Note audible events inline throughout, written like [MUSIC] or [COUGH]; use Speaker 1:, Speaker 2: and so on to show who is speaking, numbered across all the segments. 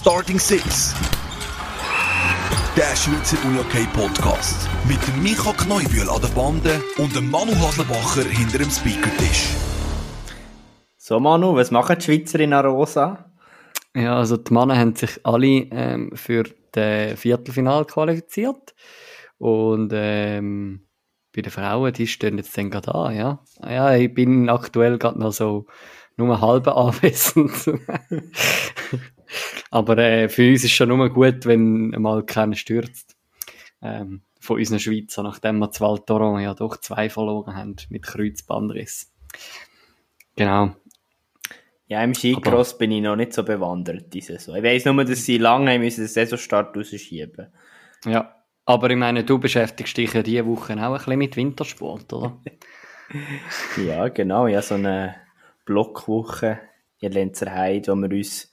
Speaker 1: Starting Six. Der Schweizer UJK Podcast. Mit dem Micha Kneubühl an der Bande und dem Manu Haslebacher hinter dem Speakertisch.
Speaker 2: So Manu, was machen die Schweizer in Arosa?
Speaker 3: Ja, also die Männer haben sich alle ähm, für das Viertelfinal qualifiziert. Und ähm, bei den Frauen, die stehen jetzt dann gerade an, ja. Ja, ich bin aktuell gerade noch so nur halb anwesend. [LAUGHS] Aber äh, für uns ist schon nur gut, wenn mal keiner stürzt. Ähm, von unseren Schweizer, nachdem wir zwei Toron ja doch zwei verloren haben mit Kreuzbandriss. Genau.
Speaker 2: Ja, im Skicross bin ich noch nicht so bewandert diese Saison. Ich weiss nur, dass sie lange müssen den Saisonstart rausschieben.
Speaker 3: Ja, aber ich meine, du beschäftigst dich ja diese Woche auch ein bisschen mit Wintersport, oder? [LAUGHS]
Speaker 2: ja, genau. Ja, so eine Blockwoche in Lenzerheide, wo wir uns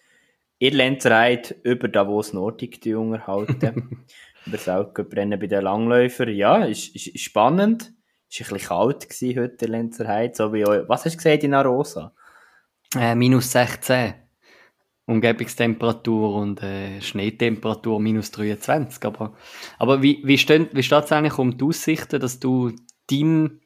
Speaker 2: in Lenzerheide über Davos Nordic unterhalten. [LAUGHS] über das Algebrennen bei den Langläufern. Ja, ist, ist, ist spannend. Ist ein bisschen kalt gewesen heute in Lenzerheide. So wie, was hast du gesagt in Arosa?
Speaker 3: Äh, minus 16. Umgebungstemperatur und äh, Schneetemperatur minus 23. Aber, aber wie, wie, steht, wie steht es eigentlich um die Aussichten, dass du deinen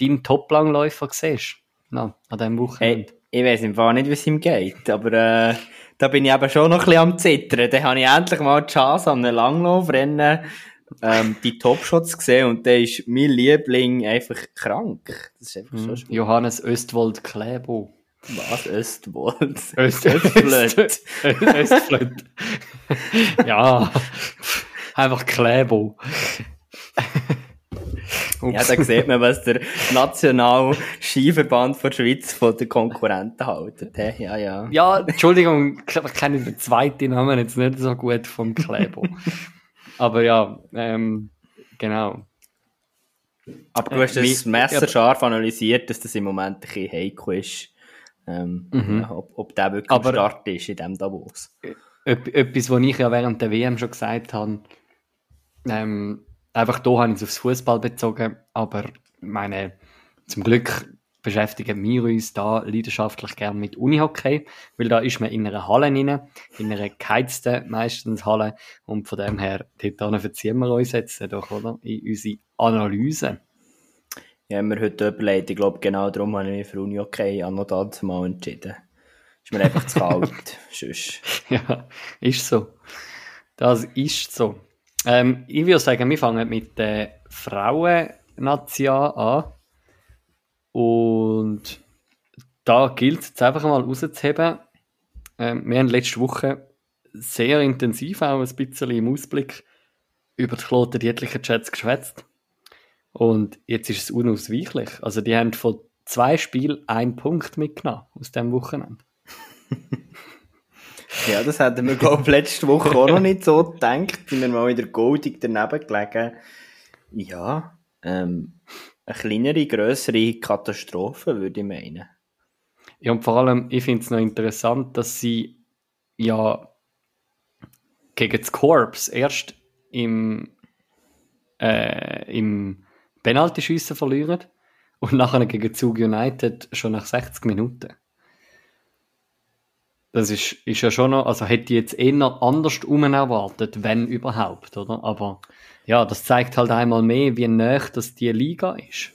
Speaker 3: dein Top-Langläufer siehst? No, an diesem Wochenende.
Speaker 2: Hey, ich weiß im Fall nicht, wie es ihm geht, aber äh, da bin ich eben schon noch ein bisschen am Zittern. Da habe ich endlich mal die Chance an einem Langlaufrennen ähm, die Topshots gesehen und der ist mein Liebling einfach krank. Das ist einfach
Speaker 3: so schwierig. Johannes Östwold Klebo.
Speaker 2: Was? Östwold? [LAUGHS]
Speaker 3: Öst Östflöt. Östflöt. ja. Einfach Klebo. [LAUGHS]
Speaker 2: ja, da sieht man, was der National Skiverband der Schweiz von den Konkurrenten haltet. Ja, ja.
Speaker 3: Ja, Entschuldigung, ich kenne den zweiten Namen jetzt nicht so gut vom Klebo. Aber ja, ähm, genau.
Speaker 2: Aber du hast das messerscharf analysiert, dass das im Moment ein bisschen heikel ist. Ähm, mhm. ja, ob, ob der wirklich Aber, am Start ist in diesem Davos.
Speaker 3: Etwas, was ich ja während der WM schon gesagt habe, ähm, einfach da habe ich es aufs Fußball bezogen, aber meine, zum Glück beschäftigen wir uns da leidenschaftlich gern mit Unihockey, weil da ist man in einer Halle rein, in einer geheizten meistens Halle und von dem her, dort verziehen wir uns jetzt doch, oder? In unsere Analyse.
Speaker 2: Ja, wir heute überlegt, ich glaube genau darum habe ich mich für Unihockey an noch dazu mal entschieden. Ist mir einfach zu kalt, [LAUGHS] sonst.
Speaker 3: Ja, ist so. Das ist so. Ähm, ich würde sagen, wir fangen mit der Frauen-Nation an. Und da gilt es einfach mal rauszuheben. Ähm, wir haben letzte Woche sehr intensiv auch ein bisschen im Ausblick über die Kloten dietlichen Chats geschwätzt. Und jetzt ist es unausweichlich. Also die haben von zwei Spielen einen Punkt mitgenommen aus dem Wochenende. [LAUGHS]
Speaker 2: ja, das hätten wir, glaube ich, letzte Woche auch noch nicht so gedacht. Sind wir mal wieder goldig daneben gelegen. Ja, ähm, eine kleinere, grössere Katastrophe, würde ich meinen.
Speaker 3: Ja, und vor allem, ich finde es noch interessant, dass sie ja gegen das Corps erst im, äh, im Penaltyschiessen verlieren und nachher gegen Zug United schon nach 60 Minuten. Das ist, ist ja schon noch, also hätte ich jetzt eher anders erwartet, wenn überhaupt, oder? Aber ja, das zeigt halt einmal mehr, wie nah das die Liga ist.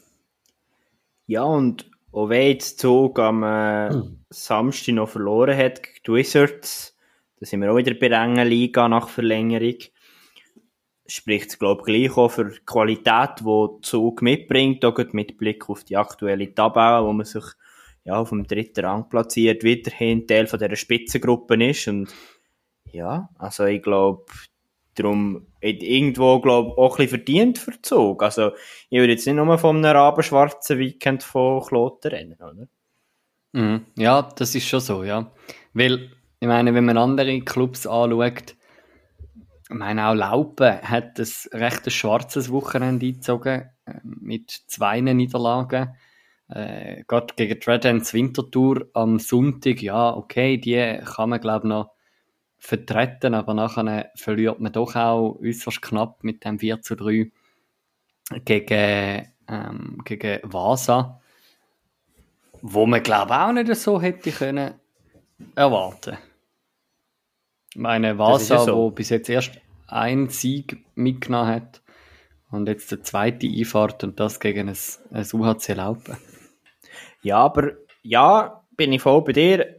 Speaker 2: Ja, und auch wenn jetzt Zug am äh, hm. Samstag noch verloren hat gegen die Wizards, da sind wir auch wieder bei der engen Liga nach Verlängerung, spricht es, glaube ich, gleich auch für die Qualität, die Zug mitbringt, auch mit Blick auf die aktuelle Tabelle, wo man sich ja, auf dem dritten Rang platziert, weiterhin Teil von dieser Spitzengruppe ist und ja, also ich glaube, Darum hat irgendwo, glaube auch ein bisschen verdient Zug. Also, ich würde jetzt nicht nur von einem rabenschwarzen Weekend von Kloten rennen, oder?
Speaker 3: Mhm. Ja, das ist schon so, ja. Weil, ich meine, wenn man andere Clubs anschaut, ich meine, auch Laupen hat ein recht schwarzes Wochenende eingezogen, äh, mit zwei Niederlagen. Äh, gerade gegen die Red Ends Wintertour am Sonntag, ja, okay, die kann man, glaube ich, noch vertreten, aber nachher verliert man doch auch äußerst knapp mit dem 4 zu 3 gegen, ähm, gegen Vasa, wo man glaube auch nicht so hätte können erwarten. Meine Vasa, so. wo bis jetzt erst einen Sieg mitgenommen hat und jetzt der zweite Einfahrt und das gegen ein, ein UHC Laupen.
Speaker 2: Ja, aber ja, bin ich voll bei dir.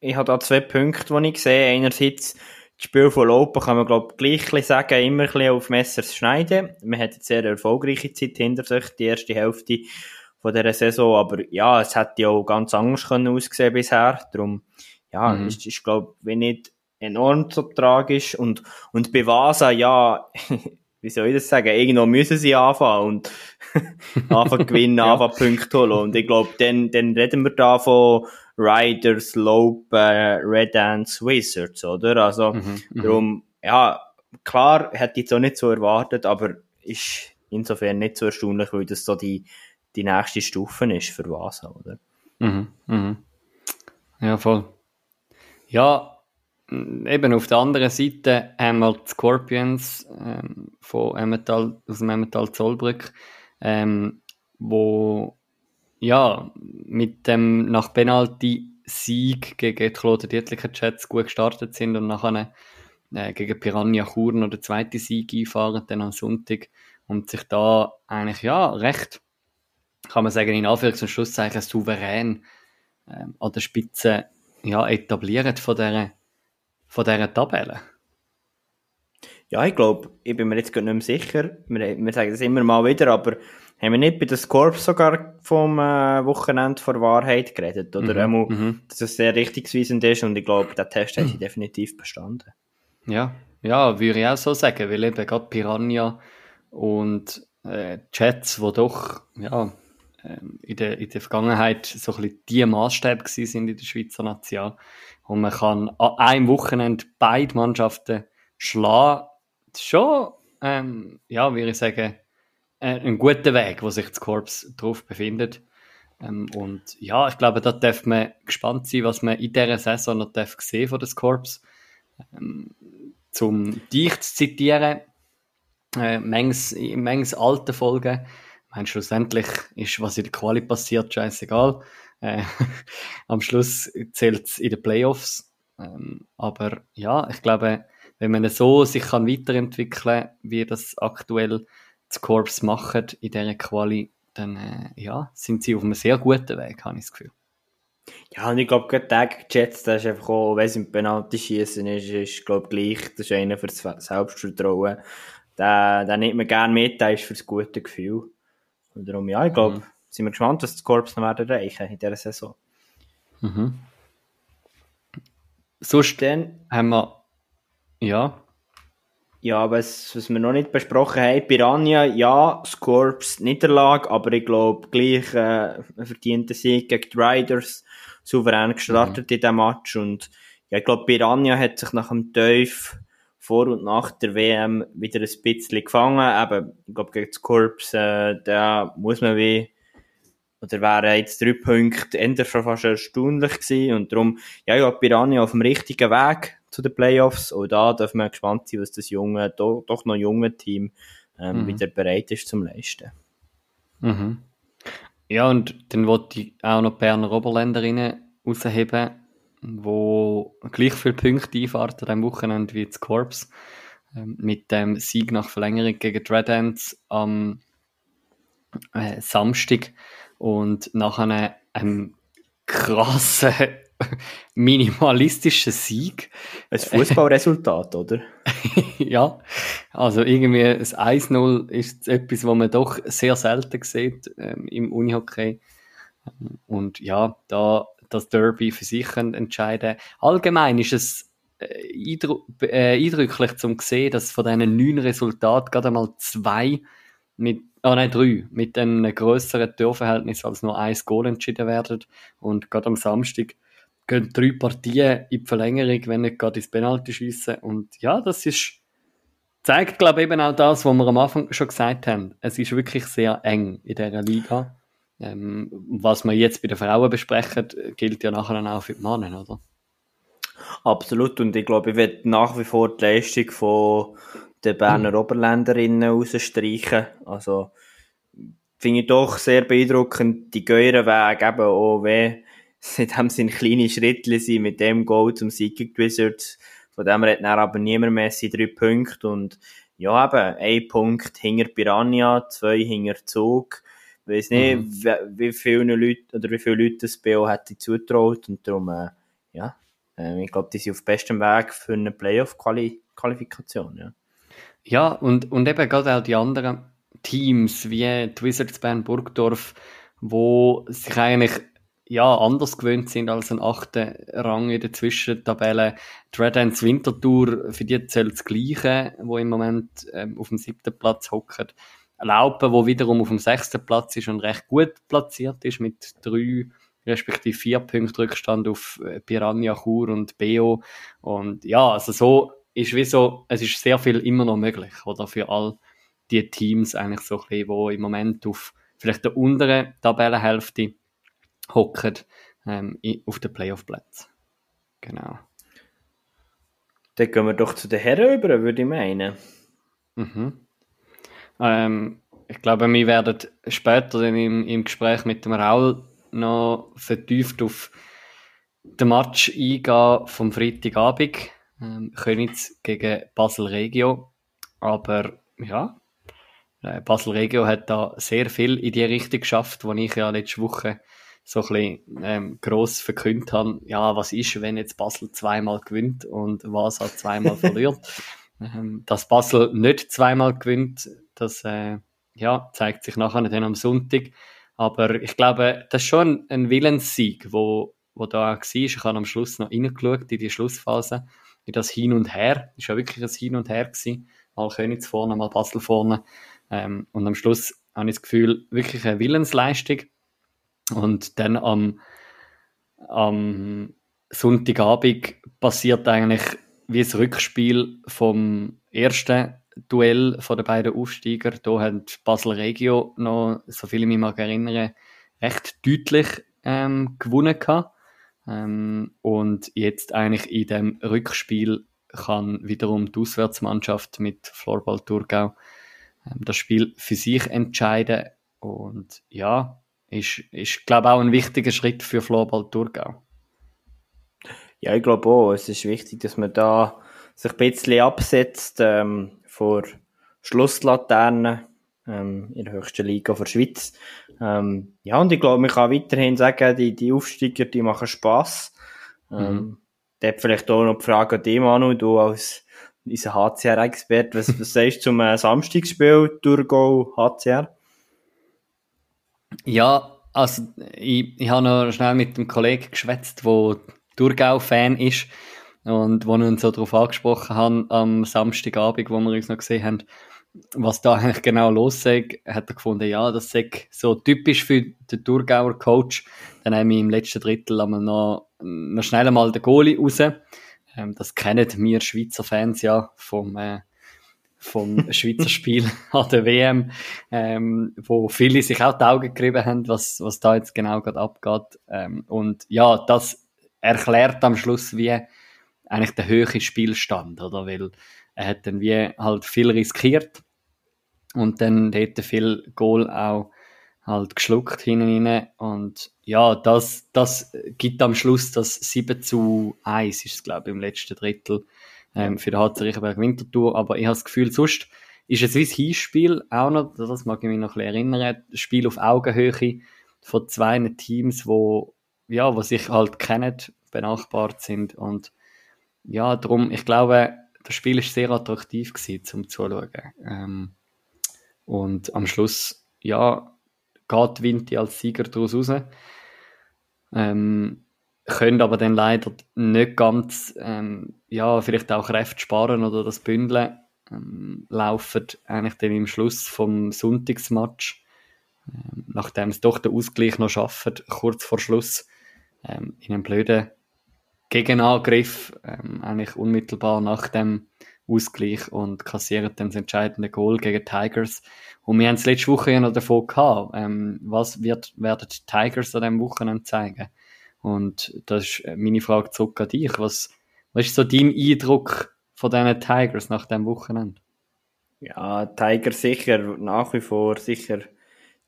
Speaker 2: Ich habe da zwei Punkte, die ich sehe. Einerseits, das Spiel von Laupen kann man, glaube ich, gleich sagen, immer ein bisschen auf Messers schneiden. Man hat eine sehr erfolgreiche Zeit hinter sich, die erste Hälfte von dieser Saison, aber ja, es hätte ja auch ganz anders können aussehen bisher. Darum, ja, mhm. ist, ist glaube ich, nicht enorm so tragisch. Und, und bei Vasa, ja, [LAUGHS] wie soll ich das sagen, irgendwo müssen sie anfangen und [LAUGHS] anfangen gewinnen, [LAUGHS] ja. anfangen Punkte holen. Und ich glaube, dann, dann reden wir da von Riders, Lope, äh, Red Dance, Wizards, oder? Also, mhm, mhm, darum, ja, klar, hätte ich jetzt auch nicht so erwartet, aber ist insofern nicht so erstaunlich, weil das so die, die nächste Stufe ist für Vasa, oder?
Speaker 3: Mhm, mhm. Ja, voll. Ja, eben auf der anderen Seite haben wir die Scorpions ähm, von Emmental, aus dem Emmental Zollbrück, ähm, wo ja mit dem nach Penalty Sieg gegen die Claude Dietlicher Jets gut gestartet sind und nachher äh, gegen Piranha Chur noch den zweiten Sieg einfahren, dann am Sonntag und sich da eigentlich ja recht kann man sagen, in Anführungs- und Schlusszeichen souverän ähm, an der Spitze ja, etabliert von dieser, von dieser Tabelle.
Speaker 2: Ja, ich glaube, ich bin mir jetzt gar nicht mehr sicher. Wir, wir sagen das immer mal wieder, aber haben wir nicht bei den Scorps sogar vom äh, Wochenende vor Wahrheit geredet? Oder mhm, einmal, mhm. dass es sehr richtungsweisend ist und ich glaube, der Test hat sie definitiv bestanden.
Speaker 3: Ja, ja, würde ich auch so sagen, weil eben gerade Piranha und äh, Chats, wo doch, ja, ähm, in, der, in der Vergangenheit so ein bisschen die Maßstäbe sind in der Schweizer Nation. Und man kann an einem Wochenende beide Mannschaften schlagen. Schon, ähm, ja, würde ich sagen, äh, ein guter Weg, wo sich das Korps drauf befindet. Ähm, und ja, ich glaube, da darf man gespannt sein, was man in dieser Saison noch darf sehen von des Korps. Ähm, zum dich zu zitieren, äh, manches, manches alte Folgen meine, schlussendlich ist, was in der Quali passiert, scheißegal. Äh, [LAUGHS] am Schluss zählt es in den Playoffs. Ähm, aber ja, ich glaube, wenn man so sich kann weiterentwickeln wie das aktuell das Corps macht in dieser Quali, dann äh, ja, sind sie auf einem sehr guten Weg, habe ich das Gefühl.
Speaker 2: Ja, und ich glaube, gerade der Jets, der ist einfach auch, wenn es im Penalty schießen ist, ist, glaube gleich, das ist einer für das Selbstvertrauen. Den, den nimmt man gerne mit, der ist für das gute Gefühl. Und darum, ja, ich glaube, mhm. sind wir gespannt, was das Korps noch werden erreichen in dieser Saison.
Speaker 3: Mhm. Sonst Dann, haben wir, ja.
Speaker 2: Ja, was, was wir noch nicht besprochen haben, Piranha, ja, Scorps Niederlage, aber ich glaube, gleich äh, ein verdienter Sieg gegen die Riders, souverän gestartet mhm. in diesem Match und ja, ich glaube, Piranha hat sich nach dem Teuf vor und nach der WM wieder ein bisschen gefangen. Eben, ich glaube, gegen das Korps, äh, da muss man wie, oder wären jetzt drei Punkte ändern schon fast erstaunlich gewesen. Und darum, ja, ich glaube, Piranha auf dem richtigen Weg zu den Playoffs. Und da darf man gespannt sein, was das junge, doch, doch noch junge Team ähm, mhm. wieder bereit ist zum Leisten.
Speaker 3: Mhm. Ja, und dann wollte ich auch noch Berner Oberländerinnen rausheben wo gleich viele Punkte einfahrt an Wochenende wie das Corps. Ähm, mit dem Sieg nach Verlängerung gegen die Red Ants am äh, Samstag und nach einem, einem krassen [LAUGHS] minimalistischen Sieg.
Speaker 2: Ein Fußballresultat, [LAUGHS] oder?
Speaker 3: ja, also irgendwie ein 1-0 ist etwas, was man doch sehr selten sieht ähm, im Unihockey. Und ja, da das Derby für sich entscheiden Allgemein ist es äh, äh, eindrücklich zum sehen, dass von diesen neun Resultaten gerade einmal zwei mit, ah nein, drei, mit einem größeren Torverhältnis als nur ein Goal entschieden werden. Und gerade am Samstag gehen drei Partien in die Verlängerung, wenn nicht gerade ins Penalty schießen. Und ja, das ist, zeigt, glaube ich, eben auch das, was wir am Anfang schon gesagt haben. Es ist wirklich sehr eng in dieser Liga. Ähm, was wir jetzt bei den Frauen besprechen, gilt ja nachher dann auch für die Männer, oder?
Speaker 2: Absolut, und ich glaube, ich werde nach wie vor die Leistung von den Berner mhm. Oberländerinnen rausstreichen. Also, finde ich doch sehr beeindruckend, die gehen Weg, eben auch wenn es in dem Sinne kleine Schritte sind, mit dem Goal zum Sieg gegen Wizards Von dem hat dann aber niemand mehr seine drei Punkte und ja, eben, ein Punkt hinter Piranha, zwei hinter Zug. Ich weiss nicht, mhm. wie, wie viele Leute, oder wie viele Leute das BO hätte zutraut und darum, äh, ja, äh, ich glaube, die sind auf bestem Weg für eine Playoff-Qualifikation, ja.
Speaker 3: Ja, und, und eben gerade auch die anderen Teams, wie die Wizards Bern Burgdorf, wo sich eigentlich ja, anders gewöhnt sind als ein achter Rang in der Zwischentabelle. Die Red Ants Wintertour, für die zählt das Gleiche, wo im Moment ähm, auf dem siebten Platz hockt. Laupen, wo wiederum auf dem sechsten Platz ist und recht gut platziert ist, mit drei respektive vier Punkten Rückstand auf äh, Piranha Chur und Beo. Und ja, also so ist wie so, es ist sehr viel immer noch möglich, oder für all die Teams eigentlich so ein bisschen, wo im Moment auf vielleicht der unteren Tabellenhälfte hocken ähm, auf den Playoff-Plätzen. Genau.
Speaker 2: Dann gehen wir doch zu den Herren über, würde ich meinen.
Speaker 3: Mhm. Ähm, ich glaube, wir werden später dann im, im Gespräch mit dem Raul noch vertieft auf den Match eingehen vom Freitagabend. Ähm, Königs gegen Basel Regio. Aber ja, äh, Basel Regio hat da sehr viel in die Richtung geschafft, wo ich ja letzte Woche so ein bisschen ähm, gross verkündet habe, ja, was ist, wenn jetzt Basel zweimal gewinnt und was hat zweimal [LAUGHS] verliert. ähm, dass Basel nicht zweimal gewinnt, das äh, ja, zeigt sich nachher dann am Sonntag. Aber ich glaube, das ist schon ein Willenssieg, wo, wo da war. Ich habe am Schluss noch reingeschaut in die Schlussphase, in das Hin und Her. Es war ja wirklich ein Hin und Her. Gewesen. Mal Königs vorne, mal Basel vorne. Ähm, und am Schluss habe ich das Gefühl, wirklich eine Willensleistung. Und dann am, am Sonntagabend passiert eigentlich wie das Rückspiel vom ersten Duell von den beiden Aufsteiger. Da hat Basel Regio noch, so viel ich mich mag erinnern, recht deutlich ähm, gewonnen gehabt. Ähm, und jetzt eigentlich in dem Rückspiel kann wiederum die Auswärtsmannschaft mit Florball Thurgau ähm, das Spiel für sich entscheiden. Und ja, ist, ist glaube auch ein wichtiger Schritt für Floorball Thurgau.
Speaker 2: Ja, ich glaube auch. Es ist wichtig, dass man da sich ein bisschen absetzt ähm, vor Schlusslaternen ähm, in der höchsten Liga der Schweiz. Ähm, ja, und ich glaube, man kann weiterhin sagen, die, die Aufsteiger, die machen Spass. Ähm, mhm. Dort vielleicht auch noch die Frage an dich, Manu, du als unser HCR-Experte, was, was [LAUGHS] sagst du zum äh, Samstagsspiel Thurgau HCR?
Speaker 3: Ja, also ich, ich habe noch schnell mit einem Kollegen geschwätzt, der Thurgau-Fan ist und wo uns so darauf angesprochen haben am Samstagabend, wo wir uns noch gesehen haben, was da eigentlich genau los ist, hat er gefunden, ja, das sei so typisch für den Thurgauer Coach. Dann haben wir im letzten Drittel einmal noch, noch schnell einmal den Goalie raus. Ähm, das kennen wir Schweizer Fans ja vom äh, vom [LAUGHS] Schweizer Spiel an der WM, ähm, wo viele sich auch die Augen gerieben haben, was, was da jetzt genau gerade abgeht. Ähm, und ja, das erklärt am Schluss wie eigentlich der höhere Spielstand, oder? Weil er hat dann wie halt viel riskiert und dann hätte viel Goal auch halt geschluckt hinten. Und ja, das, das gibt am Schluss das 7 zu 1, ist es, glaube ich, im letzten Drittel ähm, für den HC Riechenberg Winterthur. Aber ich habe das Gefühl, sonst ist es wie das Hinspiel auch noch, das mag ich mich noch ein erinnern, das Spiel auf Augenhöhe von zwei Teams, wo, ja, wo sich halt kennen, benachbart sind und ja, darum, ich glaube, das Spiel ist sehr attraktiv gewesen, zum Zuschauen. Ähm, und am Schluss, ja, geht Vinti als Sieger daraus raus. Ähm, können aber dann leider nicht ganz, ähm, ja, vielleicht auch Kräfte sparen oder das Bündeln ähm, laufen eigentlich dann im Schluss vom Sonntagsmatch, ähm, nachdem es doch den Ausgleich noch schaffen, kurz vor Schluss, ähm, in einem blöden Gegenangriff, ähm, eigentlich unmittelbar nach dem Ausgleich und kassieren dann das entscheidende Goal gegen Tigers. Und wir haben es letzte Woche ja noch davon gehabt. Ähm, was wird, werden die Tigers an diesem Wochenende zeigen? Und das ist meine Frage zurück an dich. Was, was ist so dein Eindruck von diesen Tigers nach dem Wochenende?
Speaker 2: Ja, Tigers sicher nach wie vor sicher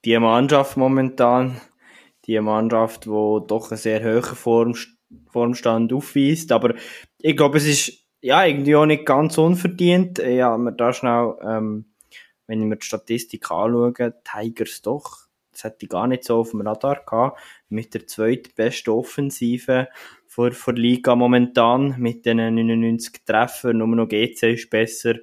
Speaker 2: die Mannschaft momentan. Die Mannschaft, die doch einen sehr hohen Form, Formstand aufweist. Aber ich glaube, es ist ja, irgendwie auch nicht ganz unverdient. Ja, wir da schnell, ähm, wenn ich mir die Statistik anschaue, Tigers doch, das hätte ich gar nicht so auf dem Radar gehabt, mit der zweitbesten Offensive vor, vor Liga momentan, mit den 99 Treffern, nur noch GC ist besser,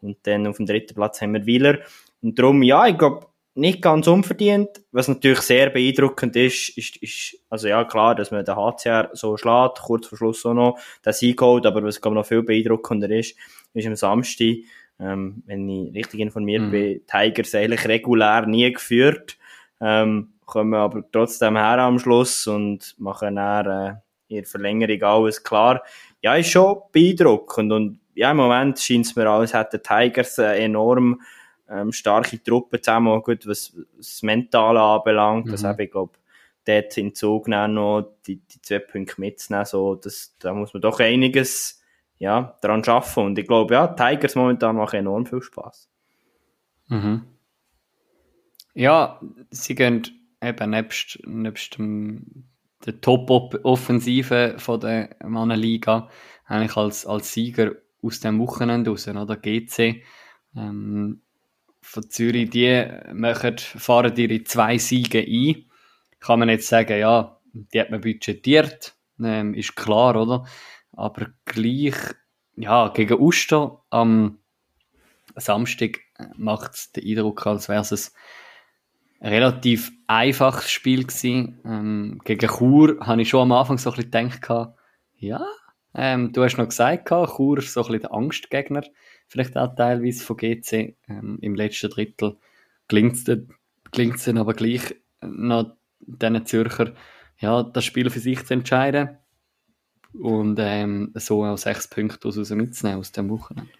Speaker 2: und dann auf dem dritten Platz haben wir Wieler. Und darum, ja, ich glaube, nicht ganz unverdient. Was natürlich sehr beeindruckend ist, ist, ist, also ja, klar, dass man den HCR so schlägt, kurz vor Schluss auch noch den Sieg holt, aber was, glaube noch viel beeindruckender ist, ist am Samstag, ähm, wenn ich richtig informiert mhm. bin, Tigers eigentlich regulär nie geführt, ähm, kommen aber trotzdem her am Schluss und machen dann, äh, ihre Verlängerung alles klar. Ja, ist schon beeindruckend und ja, im Moment scheint es mir, als hätten Tigers eine enorm ähm, starke Truppe zusammen, auch gut, was, das Mentale anbelangt. Mhm. Also, ich glaube, dort in Zug noch die, die zwei Punkte mitzunehmen, so, das, da muss man doch einiges, ja, daran schaffen. Und ich glaube, ja, Tigers momentan machen enorm viel Spaß.
Speaker 3: Mhm. Ja, sie gehen eben nebst, nebst dem, der Top-Offensive von der Mannenliga eigentlich als, als Sieger aus dem Wochenende raus, oder? GC. Ähm, von Zürich, die machen, fahren ihre zwei Siege ein. Kann man jetzt sagen, ja, die hat man budgetiert, ähm, ist klar, oder? Aber gleich, ja, gegen Uster am Samstag macht es den Eindruck, als wäre es ein relativ einfaches Spiel gewesen. Ähm, gegen Chur habe ich schon am Anfang so ein bisschen gedacht, ja, ähm, du hast noch gesagt, Chur ist so ein bisschen der Angstgegner vielleicht auch teilweise von GC. Ähm, Im letzten Drittel gelingt es dann aber gleich noch diesen Zürcher, ja, das Spiel für sich zu entscheiden und ähm, so auch sechs Punkte aus mitzunehmen aus dem Wochenende.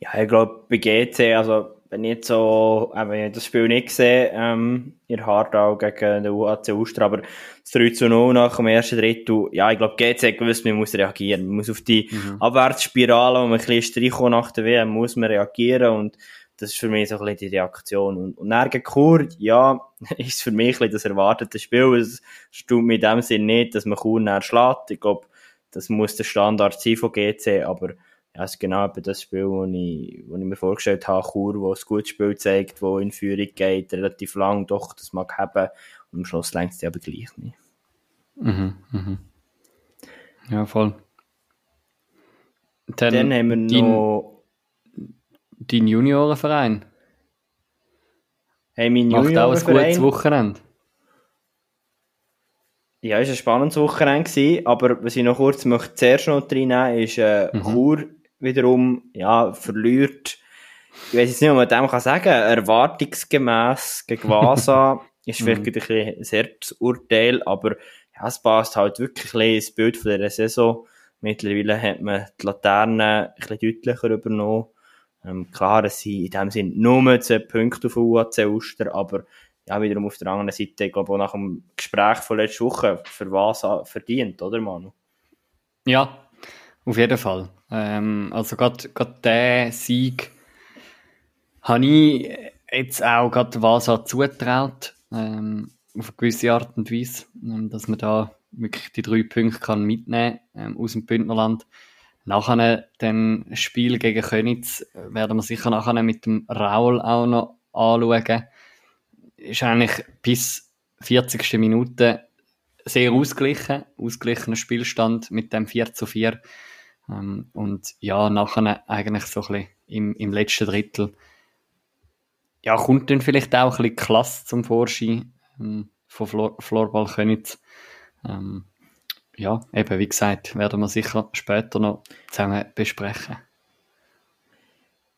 Speaker 2: Ja, ich glaube, bei GC, also wenn ich jetzt so, äh, wenn ich das Spiel nicht sehe, ähm, in Hardau gegen den UAC Uster, aber das 3 zu 0 nach dem ersten Drittel, ja, ich glaube, GC hat gewusst, man muss reagieren. Man muss auf die mhm. Abwärtsspirale, wo man ein bisschen Streicho nach der WM, muss man reagieren und das ist für mich so ein bisschen die Reaktion. Und, und dann gegen Chur, ja, [LAUGHS] ist für mich ein bisschen das erwartete Spiel. Es stimmt mir in dem Sinn nicht, dass man Chur näher schlägt. Ich glaube, das muss der Standard sein von GC, aber ja, es ist genau das Spiel, das ich, ich mir vorgestellt habe, Chur, wo es gutes Spiel zeigt, wo in Führung geht, relativ lang, doch, das mag haben, und am Schluss längt es aber gleich nicht.
Speaker 3: Mhm, mhm. Ja, voll.
Speaker 2: Dann, Dann haben wir noch...
Speaker 3: Dein Juniorenverein.
Speaker 2: Hey, mein Macht
Speaker 3: auch ein gutes Wochenende.
Speaker 2: Ja, es war ein spannendes Wochenende, aber was ich noch kurz möchte zuerst noch reinnehmen ist äh, mhm. Chur wiederum, ja, verliert, ich weiß jetzt nicht, ob man dem kann sagen, erwartungsgemäß gegen Vasa, [LAUGHS] ist vielleicht mhm. ein bisschen ein Herzurteil, aber ja, es passt halt wirklich ein ins Bild von der Saison. Mittlerweile hat man die Laterne ein bisschen deutlicher übernommen. Ähm, klar, es sind in dem Sinne nur 10 Punkte auf UAC Uster, aber ja, wiederum auf der anderen Seite, ich glaube auch nach dem Gespräch von letzter Woche, für was verdient, oder Manu?
Speaker 3: Ja, auf jeden Fall. Ähm, also gerade der Sieg habe ich jetzt auch gerade Vasa zutraut, ähm, auf eine gewisse Art und Weise, ähm, dass man da wirklich die drei Punkte kann mitnehmen ähm, aus dem Bündnerland. Nachher dann Spiel gegen Könitz werden wir sicher nachher mit dem Raul auch noch anschauen. Ist eigentlich bis 40. Minute sehr ausgeglichen, ausgeglichener Spielstand mit dem 4 zu 4. Ähm, und ja, nachher eigentlich so ein bisschen im, im letzten Drittel ja, kommt dann vielleicht auch ein bisschen Klasse zum Vorschein ähm, von Flor Florball Könitz. Ähm, ja, eben wie gesagt, werden wir sicher später noch zusammen besprechen.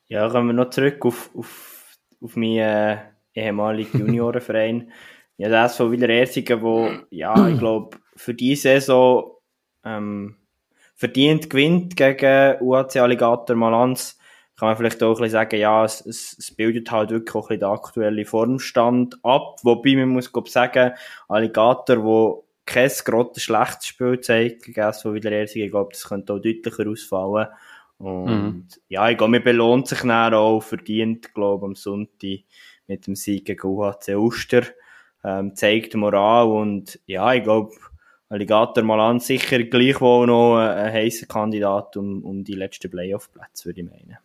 Speaker 2: Ja, kommen wir noch zurück auf, auf, auf meinen äh, ehemaligen [LAUGHS] Juniorenverein. ja, das von Wieler Ersigen, wo, [CLEARS THROAT] ja, ich glaube, für diese Saison ähm, verdient gewinnt gegen UAC Alligator Malanz, kann man vielleicht auch ein bisschen sagen, ja, es, es, es bildet halt wirklich auch ein bisschen den aktuellen Formstand ab. Wobei man muss glaub, sagen, Alligator, wo kein grottes schlechtes Spiel zeigt gegen so wieder Ersing, ich glaube, das könnte auch deutlicher ausfallen. Und mhm. ja, ich glaube, mir belohnt sich dann auch verdient, glaube am Sonntag mit dem Sieg gegen UHC Uster. Ähm, zeigt Moral und ja, ich glaube, Alligator mal an, sicher gleichwohl noch ein heißer Kandidat um, um die letzten Playoff-Plätze, würde ich meinen.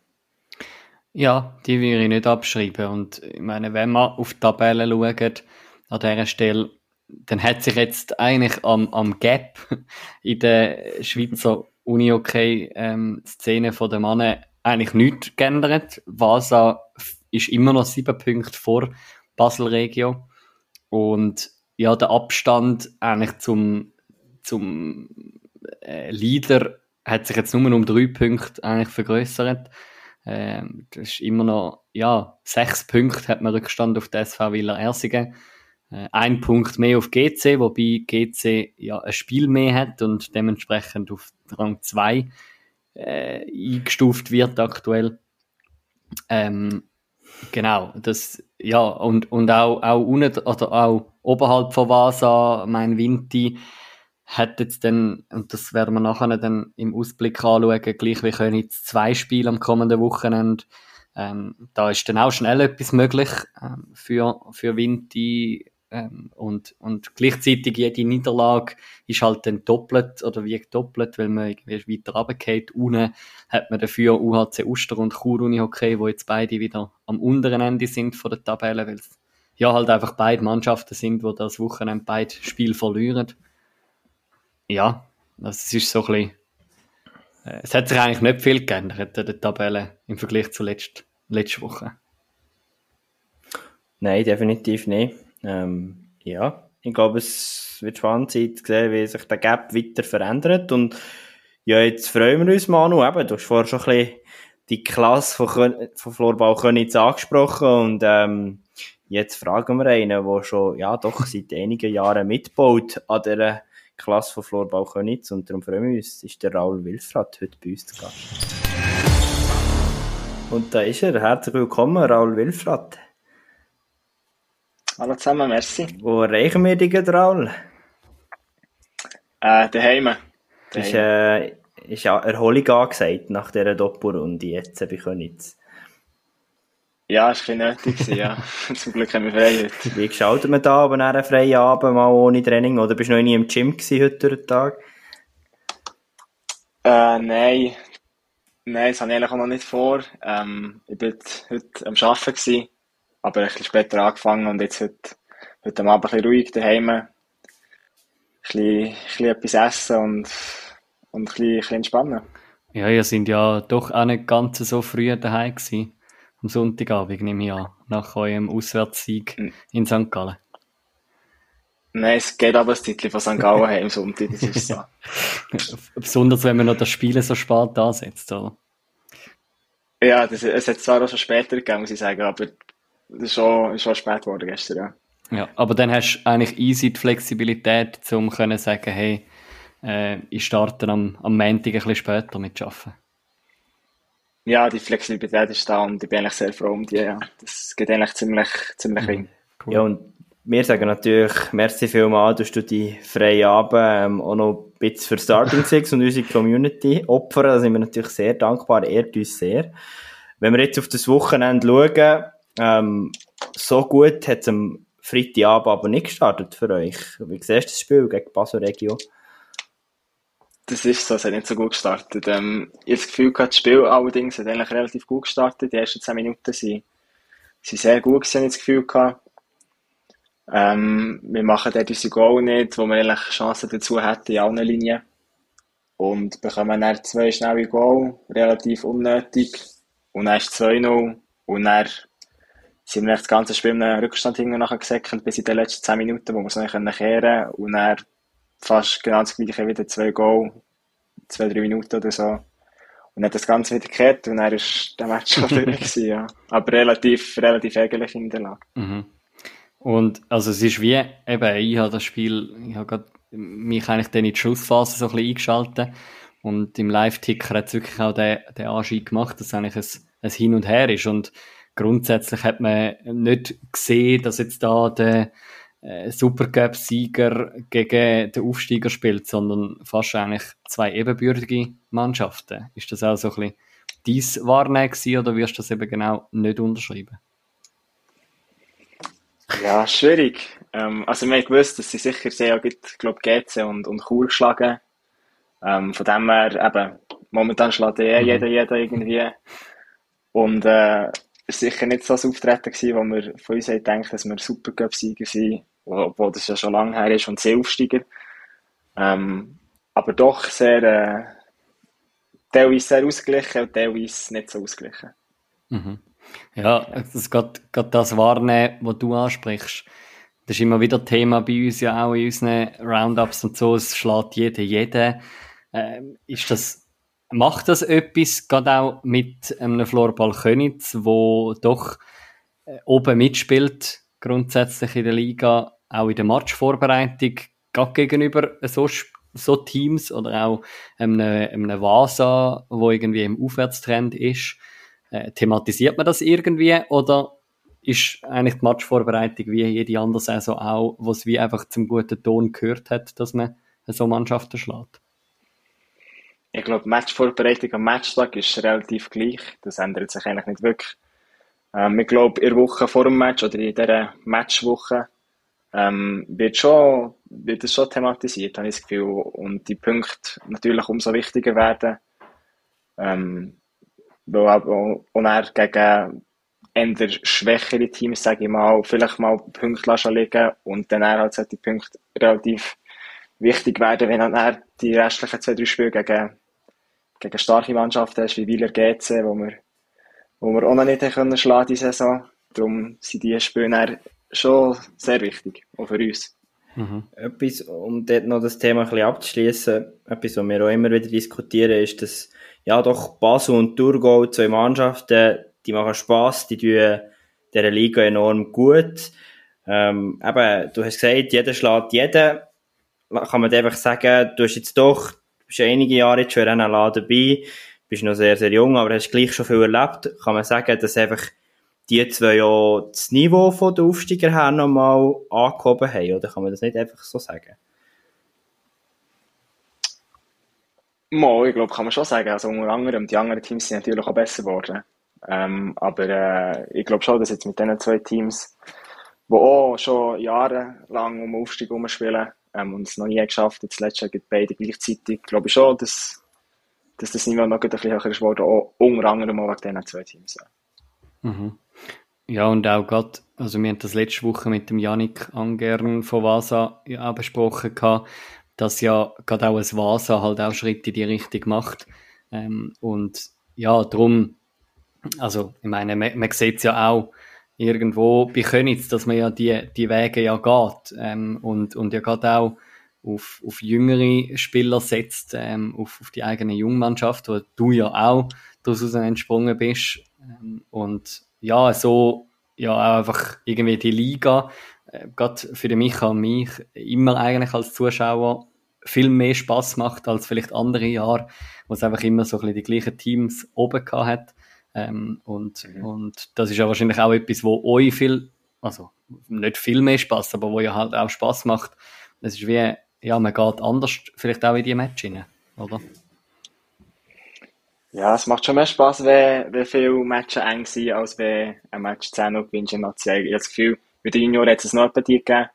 Speaker 3: Ja, die würde ich nicht abschreiben. Und ich meine, wenn man auf die Tabelle schaut, an dieser Stelle, dann hat sich jetzt eigentlich am, am Gap in der Schweizer Uni-OK-Szene ähm, von den Mannen eigentlich nichts geändert. Vasa ist immer noch sieben Punkte vor Basel Regio. Und ja, der Abstand eigentlich zum, zum äh, Leader hat sich jetzt nur um drei Punkte eigentlich vergrößert. Ähm, das ist immer noch, ja, sechs Punkte hat man Rückstand auf die SV Wieler Ersingen. Äh, ein Punkt mehr auf GC, wobei GC ja ein Spiel mehr hat und dementsprechend auf Rang 2 äh, eingestuft wird aktuell. Ähm, genau, das, ja, und, und auch, auch unten, oder auch oberhalb von Vasa, mein Vinti, hat jetzt dann, und das werden wir nachher dann im Ausblick anschauen, gleich wie jetzt zwei Spiele am kommenden Wochenende. Ähm, da ist dann auch schnell etwas möglich ähm, für, für Vinti ähm, und, und gleichzeitig jede Niederlage ist halt dann doppelt oder wiegt doppelt, weil man irgendwie weiter runtergeht. Unten hat man dafür UHC Uster und Chur Uni Hockey, wo jetzt beide wieder am unteren Ende sind von der Tabelle, weil es ja halt einfach beide Mannschaften sind, wo das Wochenende beide Spiel verlieren. Ja, das ist so ein bisschen, äh, es hat sich eigentlich nicht viel geändert in der Tabelle im Vergleich zu letzt, letzter Woche.
Speaker 2: Nein, definitiv nicht. Ähm, ja, ich glaube, es wird spannend sein zu sehen, wie sich der Gap weiter verändert. Und ja, jetzt freuen wir uns, Manu. Eben, du hast vorher schon ein bisschen die Klasse von, von Florbau Könitz angesprochen. Und ähm, jetzt fragen wir einen, der schon ja, doch seit einigen Jahren mitbaut an der Klasse von Florbau Könitz. Und darum freuen wir uns, ist der Raul Wilfrat heute bei uns zu Gast. Und da ist er. Herzlich willkommen, Raul Wilfrat.
Speaker 4: Hallo zusammen, merci.
Speaker 2: Wo erreichen wir dich, Raul?
Speaker 4: Äh, daheim.
Speaker 2: Ist, äh, ist Erholung angesagt nach dieser Doppelrunde jetzt bei Königs?
Speaker 4: Ja, es war ein bisschen nötig, ja. [LAUGHS] [LAUGHS] Zum Glück haben wir frei
Speaker 2: heute. Wie gestaltet man da aber einen freien Abend mal ohne Training? Oder bist du noch nie im Gym gewesen heute den Tag?
Speaker 4: Äh, nein. Nein, das habe ich eigentlich auch noch nicht vor. Ähm, ich war heute am Arbeiten. Gewesen aber ein bisschen später angefangen und jetzt heute, heute Abend ein bisschen ruhig daheim. Ein bisschen, ein bisschen etwas essen und, und ein bisschen, ein bisschen entspannen.
Speaker 3: Ja, ihr sind ja doch auch nicht ganz so früh daheim gewesen. Am Sonntagabend, nehme ich an, nach eurem Auswärtssieg hm. in St. Gallen.
Speaker 4: Nein, es geht aber das Titel von St. Gallen heim Sonntag, das ist so. [LAUGHS]
Speaker 3: Besonders, wenn man noch das Spiel so spät ansetzt, oder?
Speaker 4: Ja, das, es hat zwar auch schon später gegeben, muss ich sagen, aber das ist schon, schon spät geworden gestern, ja.
Speaker 3: Ja, aber dann hast du eigentlich easy die Flexibilität, um zu sagen, hey, äh, ich starte am, am Montag ein bisschen später mit Arbeiten.
Speaker 4: Ja, die Flexibilität ist da und ich bin eigentlich sehr froh um die, ja. Das geht eigentlich ziemlich, ziemlich mhm.
Speaker 2: Cool. Ja, und wir sagen natürlich, merci vielmals, dass du die freie Abend ähm, auch noch ein bisschen für Starting [LAUGHS] Six und unsere Community opfern. Da sind wir natürlich sehr dankbar, ehrt uns sehr. Wenn wir jetzt auf das Wochenende schauen, ähm, so gut hat es am Freitagabend aber nicht gestartet für euch. Wie siehst du das Spiel gegen Basel Regio?
Speaker 4: Das ist so, es hat nicht so gut gestartet. Ähm, ich habe das Gefühl gehabt, das Spiel allerdings hat eigentlich relativ gut gestartet. Die ersten 10 Minuten sind, sind sehr gut gewesen, ich das Gefühl gehabt. Ähm, wir machen dort unsere Goal nicht, wo wir eigentlich Chancen dazu hätten in allen Linien. Und bekommen dann zwei schnelle Goal, relativ unnötig. Und dann ist 2-0. Und dann sind wir das ganze Spiel in einem Rückstand hinten nachher bis in den letzten 10 Minuten, wo wir es noch kehren. Und dann fast genau das gleiche wieder zwei Goal, zwei, drei Minuten oder so. Und hat das Ganze wieder gekehrt und dann ist der Match schon [LAUGHS] durch gewesen, ja. Aber relativ, relativ ärgerlich in der Lage.
Speaker 3: Mhm. Und, also es ist wie, eben, ich habe das Spiel, ich habe gerade mich eigentlich dann in die Schlussphase so ein bisschen eingeschaltet und im Live-Ticker hat es wirklich auch den, den Anschein gemacht, dass es eigentlich ein, ein Hin und Her ist und grundsätzlich hat man nicht gesehen, dass jetzt da der äh, Supercup-Sieger gegen den Aufsteiger spielt, sondern fast eigentlich zwei ebenbürtige Mannschaften. Ist das auch so ein bisschen dein Wahrnehmen oder wirst du das eben genau nicht unterschreiben?
Speaker 4: Ja, schwierig. Ähm, also wir haben gewusst, dass sie sicher sehr, ich glaube, GC und, und Chur geschlagen. Ähm, von dem her, eben, momentan schlägt eh mhm. jeder, jeder irgendwie. Und äh, es war sicher nicht so ein Auftreten, gewesen, wo wir von uns denken, dass wir Supercup-Sieger sind, obwohl das ja schon lange her ist und sehr Aufsteiger. Ähm, aber doch sehr, äh, teilweise sehr ausgeglichen und teilweise nicht so ausgeglichen.
Speaker 3: Mhm. Ja, das geht, geht das wahrnehmen, was du ansprichst. Das ist immer wieder Thema bei uns ja auch in unseren Roundups und so. Es schlägt jeder jeden. Ähm, ist das, macht das etwas, gerade auch mit einem Florball Könitz, wo doch äh, oben mitspielt, grundsätzlich in der Liga, auch in der Matchvorbereitung, gerade gegenüber so, so Teams oder auch einem, einem Vasa, wo irgendwie im Aufwärtstrend ist. Äh, thematisiert man das irgendwie oder ist eigentlich die Matchvorbereitung wie jede andere Saison auch, wo es wie einfach zum guten Ton gehört hat, dass man so Mannschaften schlägt?
Speaker 4: Ich glaube, Matchvorbereitung am Matchtag ist relativ gleich. Das ändert sich eigentlich nicht wirklich. Ähm, ich glaube, in der Woche vor dem Match oder in dieser Matchwoche ähm, wird, schon, wird es schon thematisiert, habe ich das Gefühl. Und die Punkte natürlich umso wichtiger werden. Ähm, weil auch, auch er gegen eher schwächere Teams, sage ich mal, vielleicht mal Punkte liegen und dann halt die Punkte relativ wichtig werden, wenn dann die restlichen zwei, drei Spiele gegen, gegen starke Mannschaften hast, wie Wieler GC, wo wir, wo wir auch noch nicht können schlagen diese Saison. Darum sind diese Spiele schon sehr wichtig, auch für uns.
Speaker 2: Mhm. Etwas, um dort noch das Thema ein bisschen abzuschließen, etwas, was wir auch immer wieder diskutieren, ist, dass ja doch Basel und Thurgau, zwei Mannschaften, die machen Spass, die tun dieser Liga enorm gut. Ähm, eben, du hast gesagt, jeder schlägt jeden. Kann man einfach sagen, du hast jetzt doch, bist einige Jahre jetzt schon in einer Laden dabei, bist noch sehr, sehr jung, aber hast gleich schon viel erlebt. Kann man sagen, dass einfach die zwei ja das Niveau von der Aufsteiger her nochmal angehoben haben, oder kann man das nicht einfach so sagen?
Speaker 4: Mal, ich glaube, kann man schon sagen. Also unter anderem, die anderen Teams sind natürlich auch besser geworden. Ähm, aber äh, ich glaube schon, dass jetzt mit diesen zwei Teams, die auch schon jahrelang um Aufstieg spielen ähm, und es noch nie geschafft haben, zuletzt beide gleichzeitig, glaube ich schon, dass, dass das Niveau noch ein bisschen höher ist geworden, auch unter anderem auch wegen diesen zwei Teams.
Speaker 3: Mhm. Ja, und auch gerade, also wir haben das letzte Woche mit dem Janik Angern von Vasa ja besprochen gehabt, dass ja gerade auch ein Vasa halt auch Schritte in die Richtung macht. Ähm, und ja, darum, also ich meine, man, man sieht es ja auch irgendwo bei Könitz, dass man ja die, die Wege ja geht ähm, und, und ja gerade auch auf, auf jüngere Spieler setzt, ähm, auf, auf die eigene Jungmannschaft, wo du ja auch daraus entsprungen bist. Ähm, und ja, so ja auch einfach irgendwie die Liga, äh, gerade für den Micha und mich, immer eigentlich als Zuschauer viel mehr Spaß macht als vielleicht andere Jahre, wo es einfach immer so ein bisschen die gleichen Teams oben gehabt hat. Ähm, und, mhm. und das ist ja wahrscheinlich auch etwas, wo euch viel, also nicht viel mehr Spaß, aber wo ja halt auch Spaß macht. Es ist wie, ja, man geht anders vielleicht auch in die Match rein, oder?
Speaker 4: Ja, es macht schon mehr Spaß, wenn, wenn viele Matches eng sind, als wenn ein Match 10 noch gewinnst in Nazi. Ich habe das Gefühl, mit den Junioren hat es noch etwas gegeben,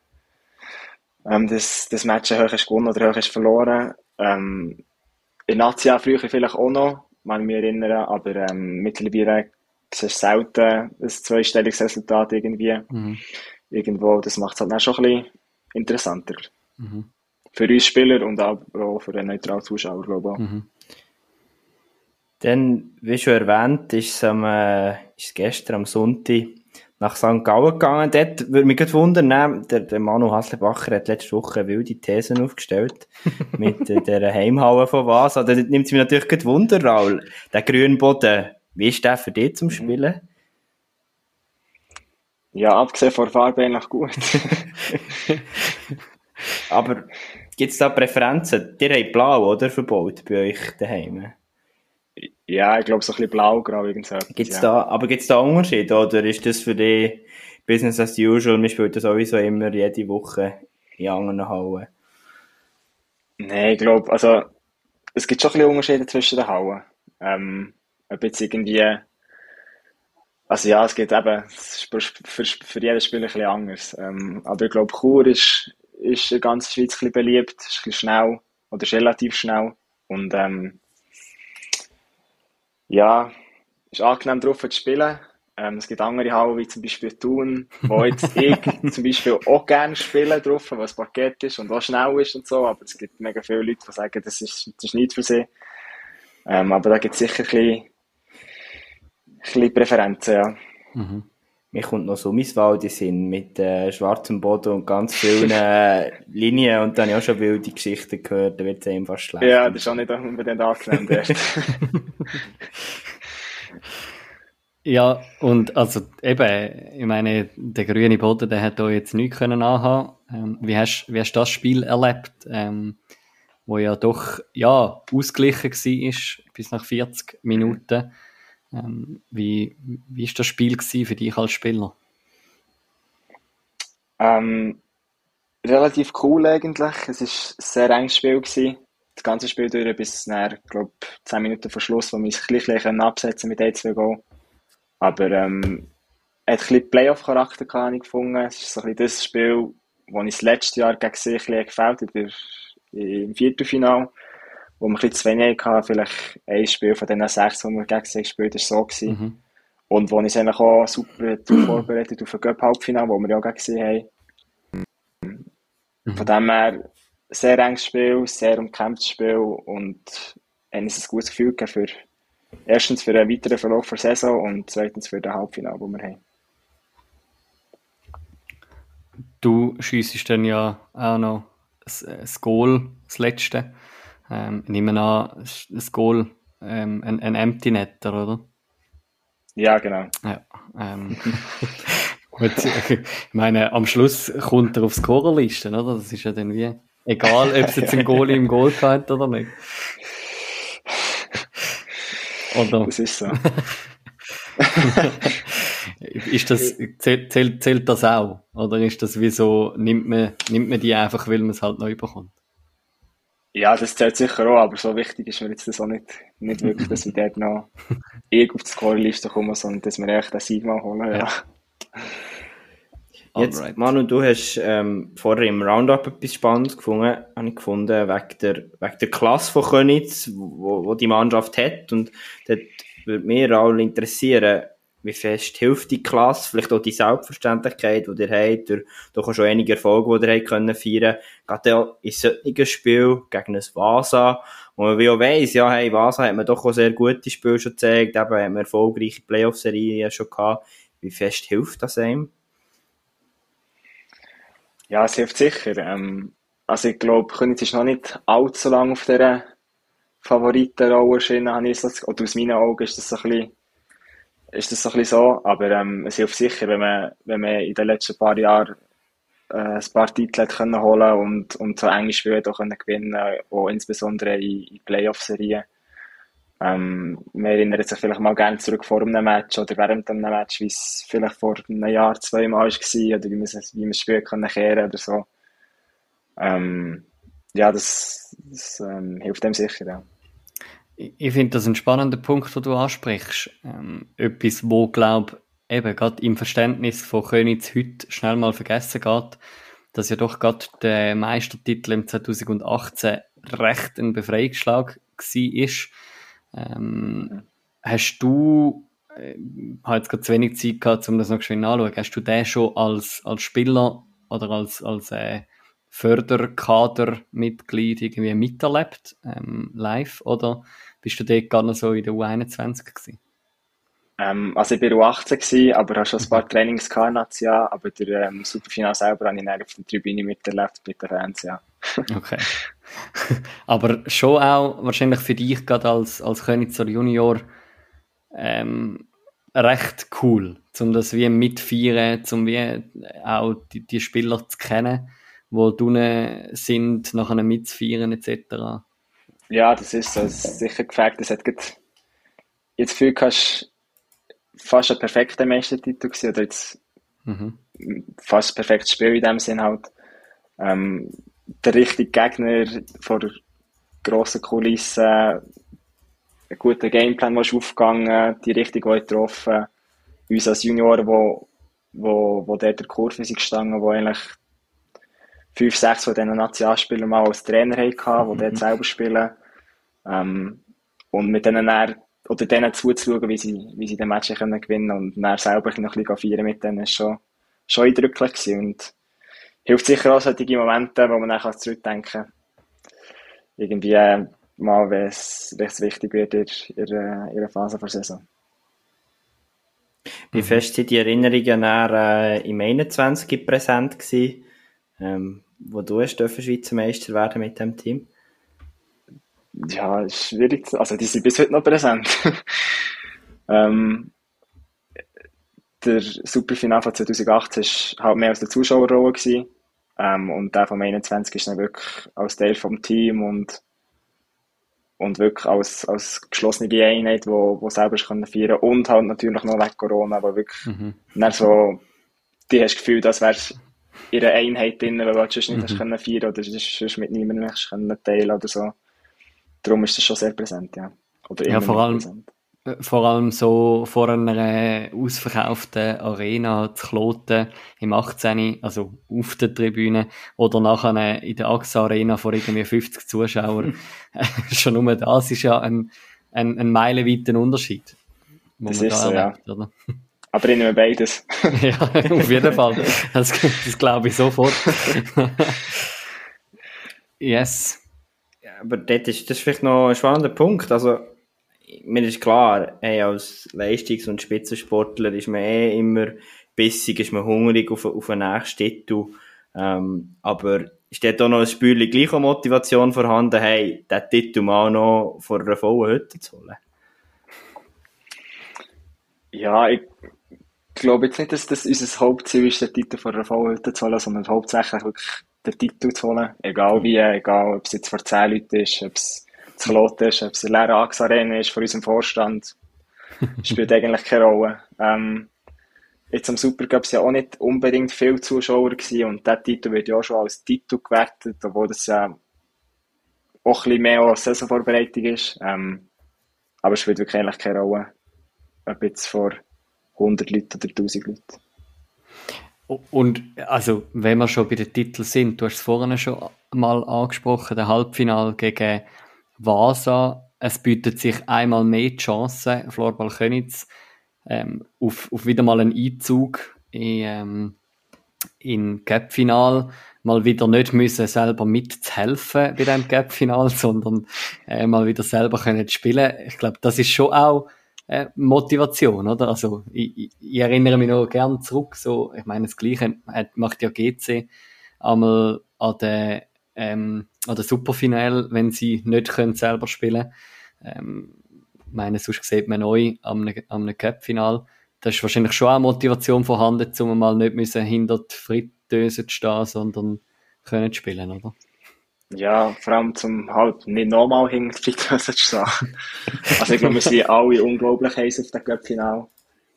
Speaker 4: ähm, dass das Match hoch ist gewonnen oder hoch ist verloren. Ähm, in Nazi früher vielleicht auch noch, kann ich mich erinnern, aber ähm, mittlerweile siehst du selten ein zweistelliges Resultat irgendwie. Mhm. Irgendwo, das macht es halt auch schon ein bisschen interessanter. Mhm. Für uns Spieler und auch für einen neutralen Zuschauer, glaube ich. Mhm.
Speaker 2: Dann, wie schon erwähnt, ist es, am, äh, ist es gestern am Sonntag nach St. Gallen gegangen. Dort würde mich gerade wundern, der, der Manu Haslebacher hat letzte Woche wilde Thesen aufgestellt [LAUGHS] mit äh, der Heimhalle von Vasa. Da nimmt es mich natürlich gerade Wunder, Raul. Der grüne Boden, wie ist der für dich zum mhm. Spielen?
Speaker 4: Ja, abgesehen von der Farbe eigentlich gut. [LAUGHS]
Speaker 2: Aber gibt es da Präferenzen? Ihr habt blau, oder? Verbaut bei euch daheim?
Speaker 4: Ja, ich glaube so ein bisschen blau-grau irgendwas.
Speaker 2: Gibt's
Speaker 4: ja.
Speaker 2: da, aber gibt es da Unterschiede oder ist das für dich Business as usual? Man spielt das sowieso immer jede Woche in anderen Hallen.
Speaker 4: Nein, ich glaube, also es gibt schon ein bisschen Unterschiede zwischen den Hallen. Ähm, ob jetzt irgendwie Also ja, es geht eben für, für, für jedes Spiel ein bisschen anders. Ähm, aber ich glaube, Chur ist, ist in der ganzen Schweiz ein bisschen beliebt, ist ein bisschen schnell oder ist relativ schnell. Und ähm, ja, ist angenehm drauf zu spielen. Ähm, es gibt andere Hallen, wie zum Beispiel Thun, wo jetzt [LAUGHS] ich zum Beispiel auch gerne spiele drauf, weil es Parkett ist und auch schnell ist und so, aber es gibt mega viele Leute, die sagen, das ist, das ist nicht für sie. Ähm, aber da gibt es sicher ein bisschen, ein bisschen Präferenzen, ja.
Speaker 2: Mhm. Mir kommt noch Summiswalde sind mit äh, schwarzem Boden und ganz vielen äh, Linien und dann habe ich auch schon wilde Geschichten gehört, da wird es einem fast schlecht.
Speaker 4: Ja, das ist auch nicht unbedingt angenehm. [LAUGHS]
Speaker 3: Ja, und also eben, ich meine, der grüne Boden, der hat da jetzt nichts können anhaben. Ähm, wie, hast, wie hast du das Spiel erlebt, ähm, wo ja doch ja, ausgeglichen war bis nach 40 Minuten? Ähm, wie, wie ist das Spiel für dich als Spieler?
Speaker 4: Ähm, relativ cool eigentlich. Es war ein sehr enges Spiel. Gewesen. Das ganze Spiel durch bis nach, glaube 10 Minuten vor Schluss, wo wir uns gleich, absetzen mit 1-2 Goal. Aber ähm, hat ein bisschen Playoff-Charakter gefunden. Es ist so ein das Spiel, das ich das letzte Jahr gegen sie gefällt hat, im Viertelfinale, wo wir ein bisschen zu wenig hatten. Vielleicht ein Spiel von den sechs, die wir gegen sie gespielt haben, war so. Mhm. Und wo ich eigentlich auch super [CLEARS THROAT] vorbereitet auf ein Cup-Halbfinale, wo wir ja gegen sie haben. Mhm. Von dem her, sehr enges Spiel, sehr umkämpftes Spiel und haben uns ein gutes Gefühl für Erstens für einen weiteren Verlauf der Saison und zweitens für den Halbfinale, den wir haben.
Speaker 3: Du schiessest dann ja auch noch das, Goal, das letzte. Ähm, ich nehme an, das Goal ähm, ein, ein Empty Netter, oder?
Speaker 4: Ja, genau.
Speaker 3: Ja, ähm, [LAUGHS] ich meine, am Schluss kommt er auf Scorerliste, oder? Das ist ja dann wie egal, ob es jetzt ein Goal im Goal hat oder nicht.
Speaker 4: Oder? Das ist so. [LAUGHS]
Speaker 3: ist das, zählt, zählt, zählt das auch? Oder ist das wie so, nimmt man, nimmt man die einfach, weil man es halt neu bekommt?
Speaker 4: Ja, das zählt sicher auch, aber so wichtig ist mir jetzt das auch nicht, nicht wirklich, dass wir dort noch [LAUGHS] irgendwo auf die Score-Liste kommen, sondern dass wir echt den Sieg mal holen, ja. ja.
Speaker 2: Jetzt, Alright. Manu, du hast ähm, vorher im Roundup etwas Spannendes gefunden, habe ich gefunden, wegen der, wegen der Klasse von Könitz, wo, wo die Mannschaft hat. Und dort würde mich auch interessieren, wie fest hilft die Klasse, vielleicht auch die Selbstverständlichkeit, die ihr habt, durch, durch schon einige Erfolge, die ihr habt können feiern, gerade auch in solchen Spiel gegen ein Vasa, wo man wie auch weiss, ja, hey, Vasa hat man doch auch sehr gute Spiele schon gezeigt, eben, hat man erfolgreiche Playoff-Serien schon gehabt. Wie fest hilft das einem?
Speaker 4: Ja, es hilft sicher. Ähm, also ich glaube, Königs ist noch nicht allzu lange auf dieser Favoritenrolle so, oder aus meinen Augen ist das so ein bisschen, ist das so ein bisschen so, aber ähm, es hilft sicher, wenn man, wenn man in den letzten paar Jahren äh, ein paar Titel hat können holen und, und so enge Spiele auch können gewinnen, auch insbesondere in, in Playoff-Serien. Ähm, man erinnert sich vielleicht mal gerne zurück vor einem Match oder während einem Match, wie es vielleicht vor einem Jahr, zwei Mal war oder wie man, wie man das Spiel können kehren oder so. Ähm, ja, das, das ähm, hilft dem sicher, ja.
Speaker 3: Ich finde das ein spannender Punkt, den du ansprichst. Ähm, etwas, wo, glaube eben gerade im Verständnis von Königs heute schnell mal vergessen geht, dass ja doch gerade der Meistertitel im 2018 recht ein Befreiungsschlag war ähm, hast du, äh, habe jetzt gerade zu wenig Zeit gehabt, um das noch schön anzuschauen, hast du den schon als, als Spieler oder als, als äh, Förderkadermitglied irgendwie miterlebt, ähm, live, oder bist du dort gar noch so in der U21 gewesen?
Speaker 4: Ähm, also ich war U18, gewesen, aber habe schon ein paar Trainings gehabt, Natia, aber der ähm, Superfinal selber habe ich auf der Tribüne miterlebt mit den Fans, ja. [LAUGHS]
Speaker 3: okay. [LAUGHS] Aber schon auch wahrscheinlich für dich gerade als, als Königsor Junior ähm, recht cool, um das wie mitfeiern, um wie auch die, die Spieler zu kennen, wo drinnen sind, nachher mitzufeiern etc.
Speaker 4: Ja, das ist so. Das ist sicher gefällt. Das hat jetzt Gefühl, hast fast ein perfekter Meistertitel gewesen, oder jetzt mhm. fast ein perfektes Spiel in dem Sinn halt. Ähm, der richtige Gegner vor grossen Kulissen, einen guten Gameplan, der aufgegangen die Richtung getroffen. uns als Junioren, wo, wo, wo dort der Kurve sind gestanden, wo eigentlich fünf, sechs von diesen Nationalspielern mal als Trainer hatten, die mhm. dort selber spielen. Ähm, und mit denen dann, oder denen zuzuschauen, wie sie, wie sie den Match können gewinnen und dann selber noch ein bisschen feiern mit denen, ist schon, schon eindrücklich gewesen. Und hilft sicher auch solche Momente, wo man dann zurückdenken kann. Irgendwie äh, mal, wenn es wichtig wird in ihrer, ihrer Phase der Saison.
Speaker 2: Wie fest sind die Erinnerungen dann, äh, im 21 präsent gewesen, ähm, wo du Schweizer Meister werden mit dem Team?
Speaker 4: Ja, ist schwierig. Also die sind bis heute noch präsent. [LAUGHS] ähm, der Superfinale von 2018 war halt mehr aus der Zuschauerrolle gewesen. Ähm, und der vom 21 ist dann wirklich als Teil vom Team und, und wirklich als, als geschlossene Einheit, wo, wo selber können feiern und halt natürlich noch wegen Corona, wo wirklich mhm. dann so, die hast das Gefühl, das wäre ihre Einheit drin, weil du sonst nicht mhm. können feiern oder sonst mit niemandem können teilen oder so. Darum ist das schon sehr präsent, ja.
Speaker 3: Oder ja, vor allem, präsent. Äh, vor allem so vor einer ausverkauften Arena zu Kloten im 18., also auf der Tribüne, oder nachher in der AXA Arena vor irgendwie 50 Zuschauern. [LAUGHS] [LAUGHS] Schon nur das ist ja ein, ein, ein meilenweiter Unterschied.
Speaker 4: Das ist da so, erlebt, ja. Oder? [LAUGHS] Aber ich nehme beides.
Speaker 3: ja, auf jeden Fall. Das, das glaube ich sofort. yes.
Speaker 2: Aber das ist, das ist vielleicht noch ein spannender Punkt. Also, mir ist klar, hey, als Leistungs- und Spitzensportler ist man eh immer bissig, ist man hungrig auf, auf einen nächsten Titel. Ähm, aber ist dort auch noch ein Spürchen gleiche Motivation vorhanden, hey, den Titel mal noch vor einer vollen Hütte zu holen?
Speaker 4: Ja, ich glaube jetzt nicht, dass das unser Hauptziel ist, den Titel vor einer vollen Hütte zu holen, sondern hauptsächlich wirklich den Titel zu holen. Egal wie, egal ob es jetzt vor zehn Leuten ist, ob es zu Kloten ist, ob es eine leere AX Arena ist von unserem Vorstand, [LAUGHS] spielt eigentlich keine Rolle. Ähm, jetzt am Supercup sind ja auch nicht unbedingt viele Zuschauer gewesen und der Titel wird ja auch schon als Titel gewertet, obwohl das ja auch ein bisschen mehr als Saisonvorbereitung ist. Ähm, aber es spielt wirklich eigentlich keine Rolle, ob jetzt vor 100 Leuten oder 1000 Leuten.
Speaker 3: Und also, wenn wir schon bei den Titeln sind, du hast es vorhin schon mal angesprochen, der Halbfinal gegen Vasa. Es bietet sich einmal mehr die Chance, Florbal Könitz, ähm, auf, auf wieder mal einen Einzug in, ähm, in Gap-Final mal wieder nicht müssen selber mitzuhelfen bei dem Gap-Final, [LAUGHS] sondern äh, mal wieder selber können spielen. Ich glaube, das ist schon auch äh, Motivation, oder? Also ich, ich, erinnere mich noch gern zurück, so ich meine das Gleiche macht ja GC einmal an der ähm, an der Superfinale, wenn sie nicht können selber spielen ähm, ich meine, sonst sieht man neu am, am Cup-Final. Da ist wahrscheinlich schon auch Motivation vorhanden, um mal nicht müssen hinter die Fritteuse zu stehen, sondern können spielen, oder?
Speaker 4: Ja, vor allem zum halt nicht die Fritteuse zu stehen. also ich glaube, wir sind alle unglaublich heiß auf dem Cup-Final.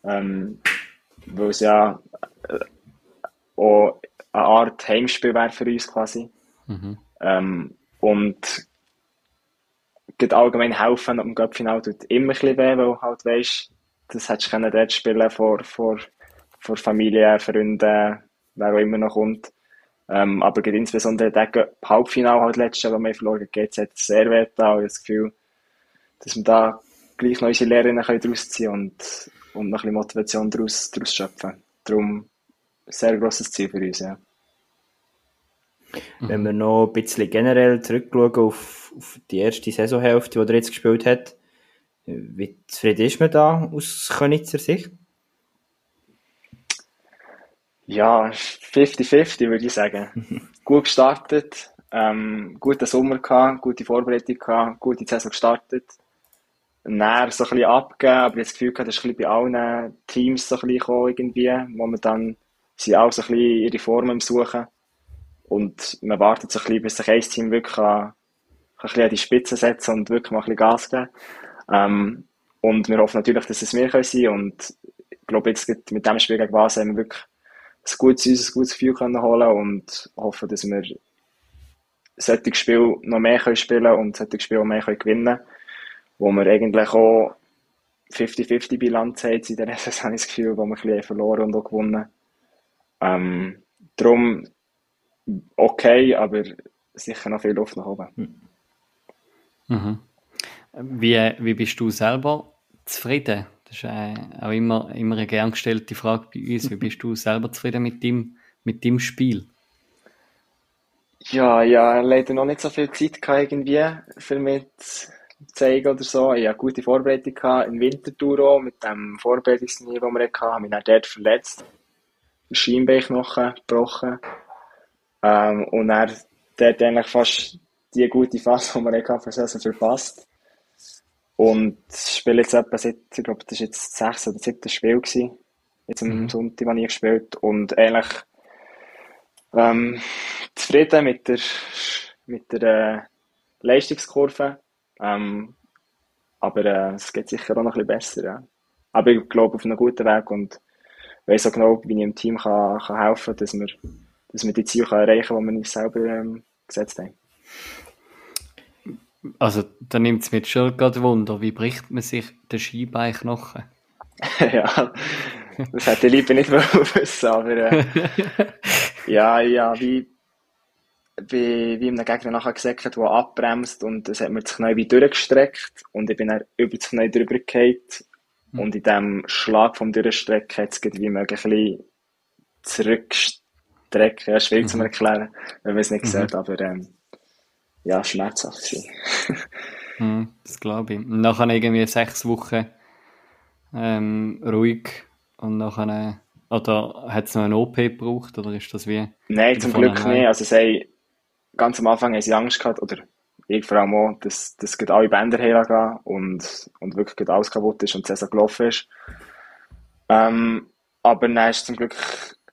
Speaker 4: Ähm, weil es ja äh, auch eine Art Heimspiel wäre für uns quasi. Mhm. Ähm, und geht allgemein helfen am Cup-Final tut immer ein bisschen weh, weil halt weisst, das hättest du dort spielen vor, vor, vor Familie, Freunden, wer auch immer noch kommt. Ähm, aber geht insbesondere der Halbfinale halt letztes Jahr, wo wir verloren haben, hat sehr weh da. Ich das Gefühl, dass wir da gleich noch unsere Lehrerinnen daraus ziehen und, und noch ein bisschen Motivation daraus, daraus schöpfen. Darum ein sehr grosses Ziel für uns, ja.
Speaker 2: Wenn wir noch ein bisschen generell zurückschauen auf, auf die erste Saisonhälfte, die er jetzt gespielt hat, wie zufrieden ist man da aus Könitzer Sicht?
Speaker 4: Ja, 50-50 würde ich sagen. [LAUGHS] Gut gestartet, ähm, guten Sommer gehabt, gute Vorbereitung gehabt, gute Saison gestartet. Näher so ein bisschen abgegeben, aber jetzt das Gefühl gehabt, das ist ein bisschen bei allen Teams so ein bisschen gekommen, irgendwie, wo man dann, sie auch so ein bisschen ihre Formen Suchen. Und man wartet so ein bisschen, bis sich ein Team wirklich an, ein bisschen an die Spitze setzen und wirklich mal ein bisschen Gas geben. Ähm, und wir hoffen natürlich, dass es mehr können sein Und ich glaube, jetzt mit dem Spiel gegen Basel haben wir wirklich ein gutes, ein gutes Gefühl können holen und hoffen, dass wir solche Spiel noch mehr können spielen und solche Spiel mehr können gewinnen wo wir eigentlich auch 50-50-Bilanz haben in dieser [LAUGHS] Saison, das Gefühl, wo wir ein bisschen verloren und auch gewonnen. Ähm, darum okay, aber sicher noch viel Luft nach oben.
Speaker 3: Mhm. Wie, wie bist du selber zufrieden? Das ist äh, auch immer, immer eine gern gestellte Frage bei uns. Wie bist du selber zufrieden mit dem, mit dem Spiel?
Speaker 4: Ja, ja, leider noch nicht so viel Zeit gehabt, irgendwie für mich zu zeigen oder so. Ich hatte gute Vorbereitung gehabt, in Wintertour auch, mit dem Vorbereitungsturnier, das wir hatten, habe mich dann dort verletzt. Den Schienbeinknochen gebrochen. Ähm, und dann dort eigentlich fast die gute Phase, die wir hatten, für verpasst. Und spiele jetzt etwa seit, ich glaube, das war jetzt das sechste oder siebte Spiel gewesen. Jetzt am
Speaker 3: Mhm.
Speaker 4: Sonntag, das ich gespielt Und eigentlich, ähm, zufrieden mit der, mit der äh, Leistungskurve. Ähm, aber äh, es geht sicher auch noch ein bisschen besser. Ja. Aber ich glaube auf einem guten Weg und weiß auch genau, wie ich im Team kann, kann helfen kann, dass wir, dass wir die Ziele erreichen können, die wir uns selber ähm, gesetzt haben.
Speaker 3: Also, da nimmt es mir schon gerade Wunder, wie bricht man sich den Skibeinknochen? [LAUGHS]
Speaker 4: ja, das hätte ich lieber nicht wissen, aber äh, [LAUGHS] ja, ja, wie, wie, wie einem Gegner nachher gesagt der abbremst und es hat mir das Knie wie durchgestreckt und ich bin dann über das Knie drüber gefallen und in diesem Schlag vom Durchstrecken hat es wie möglich ein bisschen zurückstrecken. Ja, schwierig zu erklären, wenn man es nicht sieht, aber ähm, ja, schmerzhaft gewesen. [LAUGHS]
Speaker 3: Hm, das glaube ich. Und nachher irgendwie sechs Wochen ähm, ruhig und nachher, oder hat es noch eine OP gebraucht, oder ist das wie?
Speaker 4: Nein, zum Glück nicht. Also, sie ganz am Anfang haben sie Angst gehabt, oder ich vor allem auch, dass, dass alle Bänder hergehen und, und wirklich alles kaputt ist und die Saison gelaufen ist. Ähm, aber dann ist zum Glück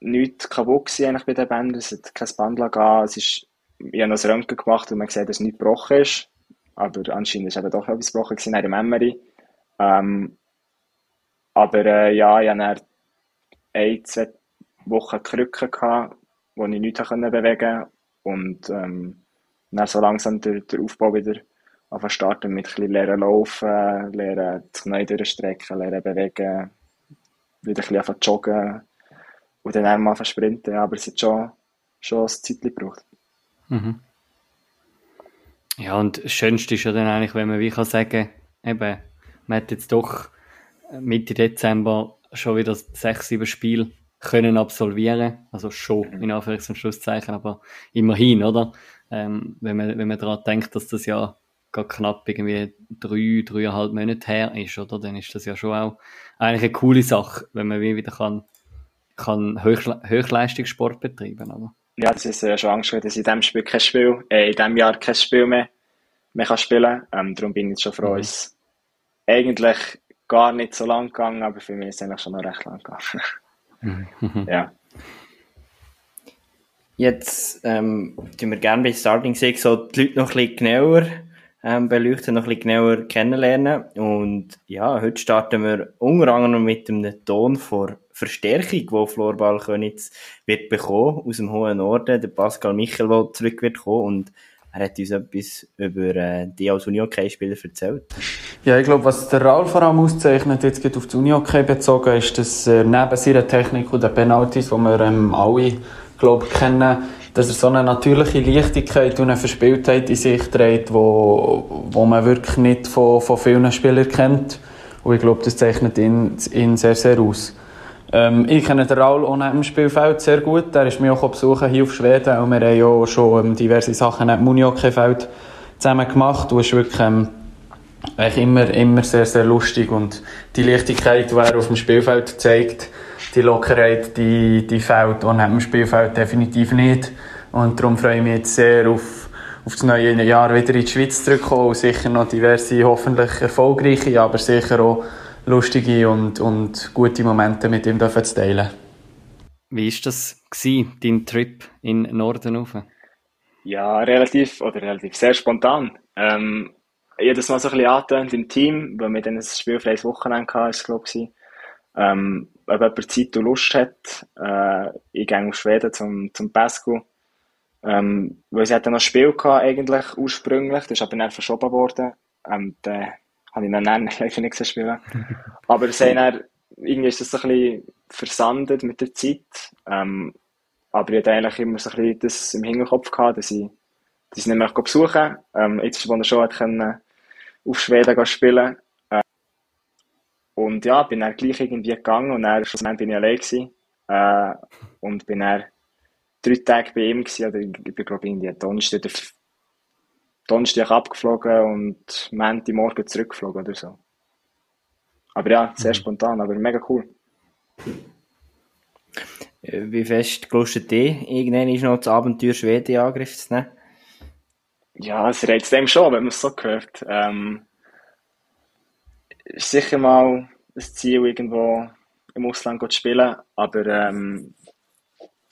Speaker 4: nichts kaputt gewesen, eigentlich bei den Bändern. Es hat kein Band gegeben. Es ist, ich habe ein Röntgen gemacht und man gesehen, dass nichts gebrochen ist. Aber anscheinend ist eben doch etwas gebrochen gewesen, in der Memory. Ähm, aber äh, ja, ich hatte dann ein, zwei Wochen Krücken gehabt, wo ich nichts konnte bewegen und ähm, dann so langsam der, der Aufbau wieder anfangen starten mit ein lernen laufen, lernen das Knie durchstrecken, lernen bewegen, wieder ein bisschen joggen und dann einmal sprinten. Aber es hat schon, schon ein Zeit gebraucht.
Speaker 3: Mhm. Ja, und das Schönste ist ja dann eigentlich, wenn man wie kann sagen, eben, man hat jetzt doch Mitte Dezember schon wieder sechs, sieben Spiele können absolvieren. Also schon, in Anführungs- und Schlusszeichen, aber immerhin, oder? Ähm, wenn man, wenn man daran denkt, dass das ja gerade knapp irgendwie drei, dreieinhalb Monate her ist, oder? Dann ist das ja schon auch eigentlich eine coole Sache, wenn man wie wieder kann, kann Höchle Höchleistungssport betreiben, oder?
Speaker 4: Ja, das ist ja schon Angst, dass ich in diesem Spiel kein Spiel, äh, in diesem Jahr kein Spiel mehr, mehr kann spielen kann. Ähm, darum bin ich jetzt schon froh,
Speaker 3: Mhm.
Speaker 4: es eigentlich gar nicht so lang gegangen, aber für mich ist es eigentlich schon noch recht lang gegangen. ja.
Speaker 2: Jetzt ähm, tun wir gerne bei Starting Six so die Leute noch ein bisschen genauer ähm, beleuchten, noch ein bisschen genauer kennenlernen. Und ja, heute starten wir unter anderem mit einem Ton vor Verstärkung, wo Florball Könitz wird bekommen aus dem hohen Norden. Der Pascal Michel, der zurück wird kommen und er hat uns etwas über äh, die als Uni-Hockey-Spieler erzählt.
Speaker 5: Ja, ich glaube, was der Raul vor allem auszeichnet, jetzt geht auf die Uni-Hockey bezogen, ist, dass er neben seiner Technik und den Penalties, die wir ähm, alle, glaube kennen, dass er so eine natürliche Leichtigkeit und eine Verspieltheit in sich trägt, wo, wo man wirklich nicht von, von vielen Spielern kennt. Und ich glaube, das zeichnet ihn, ihn sehr, sehr aus. Ähm, ich kenne den Raul neben dem Spielfeld sehr gut. Er ist mich auch besuchen hier auf Schweden und wir haben ja auch schon ähm, diverse Sachen neben dem Uni-Hockey-Feld zusammen gemacht. Und es ist wirklich ähm, eigentlich immer, immer sehr, sehr lustig. Und die Leichtigkeit, die er auf dem Spielfeld zeigt, die Lockerheit, die, die fehlt auch dem Spielfeld definitiv nicht. Und darum freue ich mich jetzt sehr auf, auf das neue Jahr wieder in die Schweiz zurückzukommen und sicher noch diverse, hoffentlich erfolgreiche, aber sicher auch lustige und, und gute Momente mit ihm dürfen zu teilen.
Speaker 3: Wie war das, gewesen, dein Trip in den Norden rauf?
Speaker 4: Ja, relativ, oder relativ sehr spontan. Ähm, jedes Mal so ein bisschen angetönt im Team, weil wir dann ein spielfreies Wochenende hatten, ist es, glaube ich. Ähm, ob jemand Zeit und Lust hat, äh, ich gehe auf Schweden zum, zum Pesco. Ähm, weil sie hatten noch ein Spiel gehabt, eigentlich, ursprünglich, das ist aber dann verschoben worden. Ähm, dann habe ich dann [LAUGHS] leider nicht spielen Aber dann, irgendwie ist das so ein bisschen versandet mit der Zeit. Ähm, aber ich hatte eigentlich immer so ein bisschen das im Hinterkopf gehabt, dass ich das nicht mehr besuchen ähm, Jetzt, wo er schon hat können, auf Schweden spielen äh, Und ja, bin dann gleich irgendwie gegangen und dann schlussendlich bin ich allein gewesen. Äh, und bin dann drei Tage bei ihm gewesen, oder ich bin glaube ich irgendwie Donnerstag, Donnerstag abgeflogen und Montag morgen zurückgeflogen oder so. Aber ja, sehr mhm. spontan, aber mega cool.
Speaker 2: Wie fest gelustet dich, irgendwann ist noch das Abenteuer Schweden in Angriff zu nehmen?
Speaker 4: Ja, es reizt dem schon, wenn man es so hört. Ähm, ist sicher mal das Ziel, irgendwo im Ausland zu spielen, aber ähm,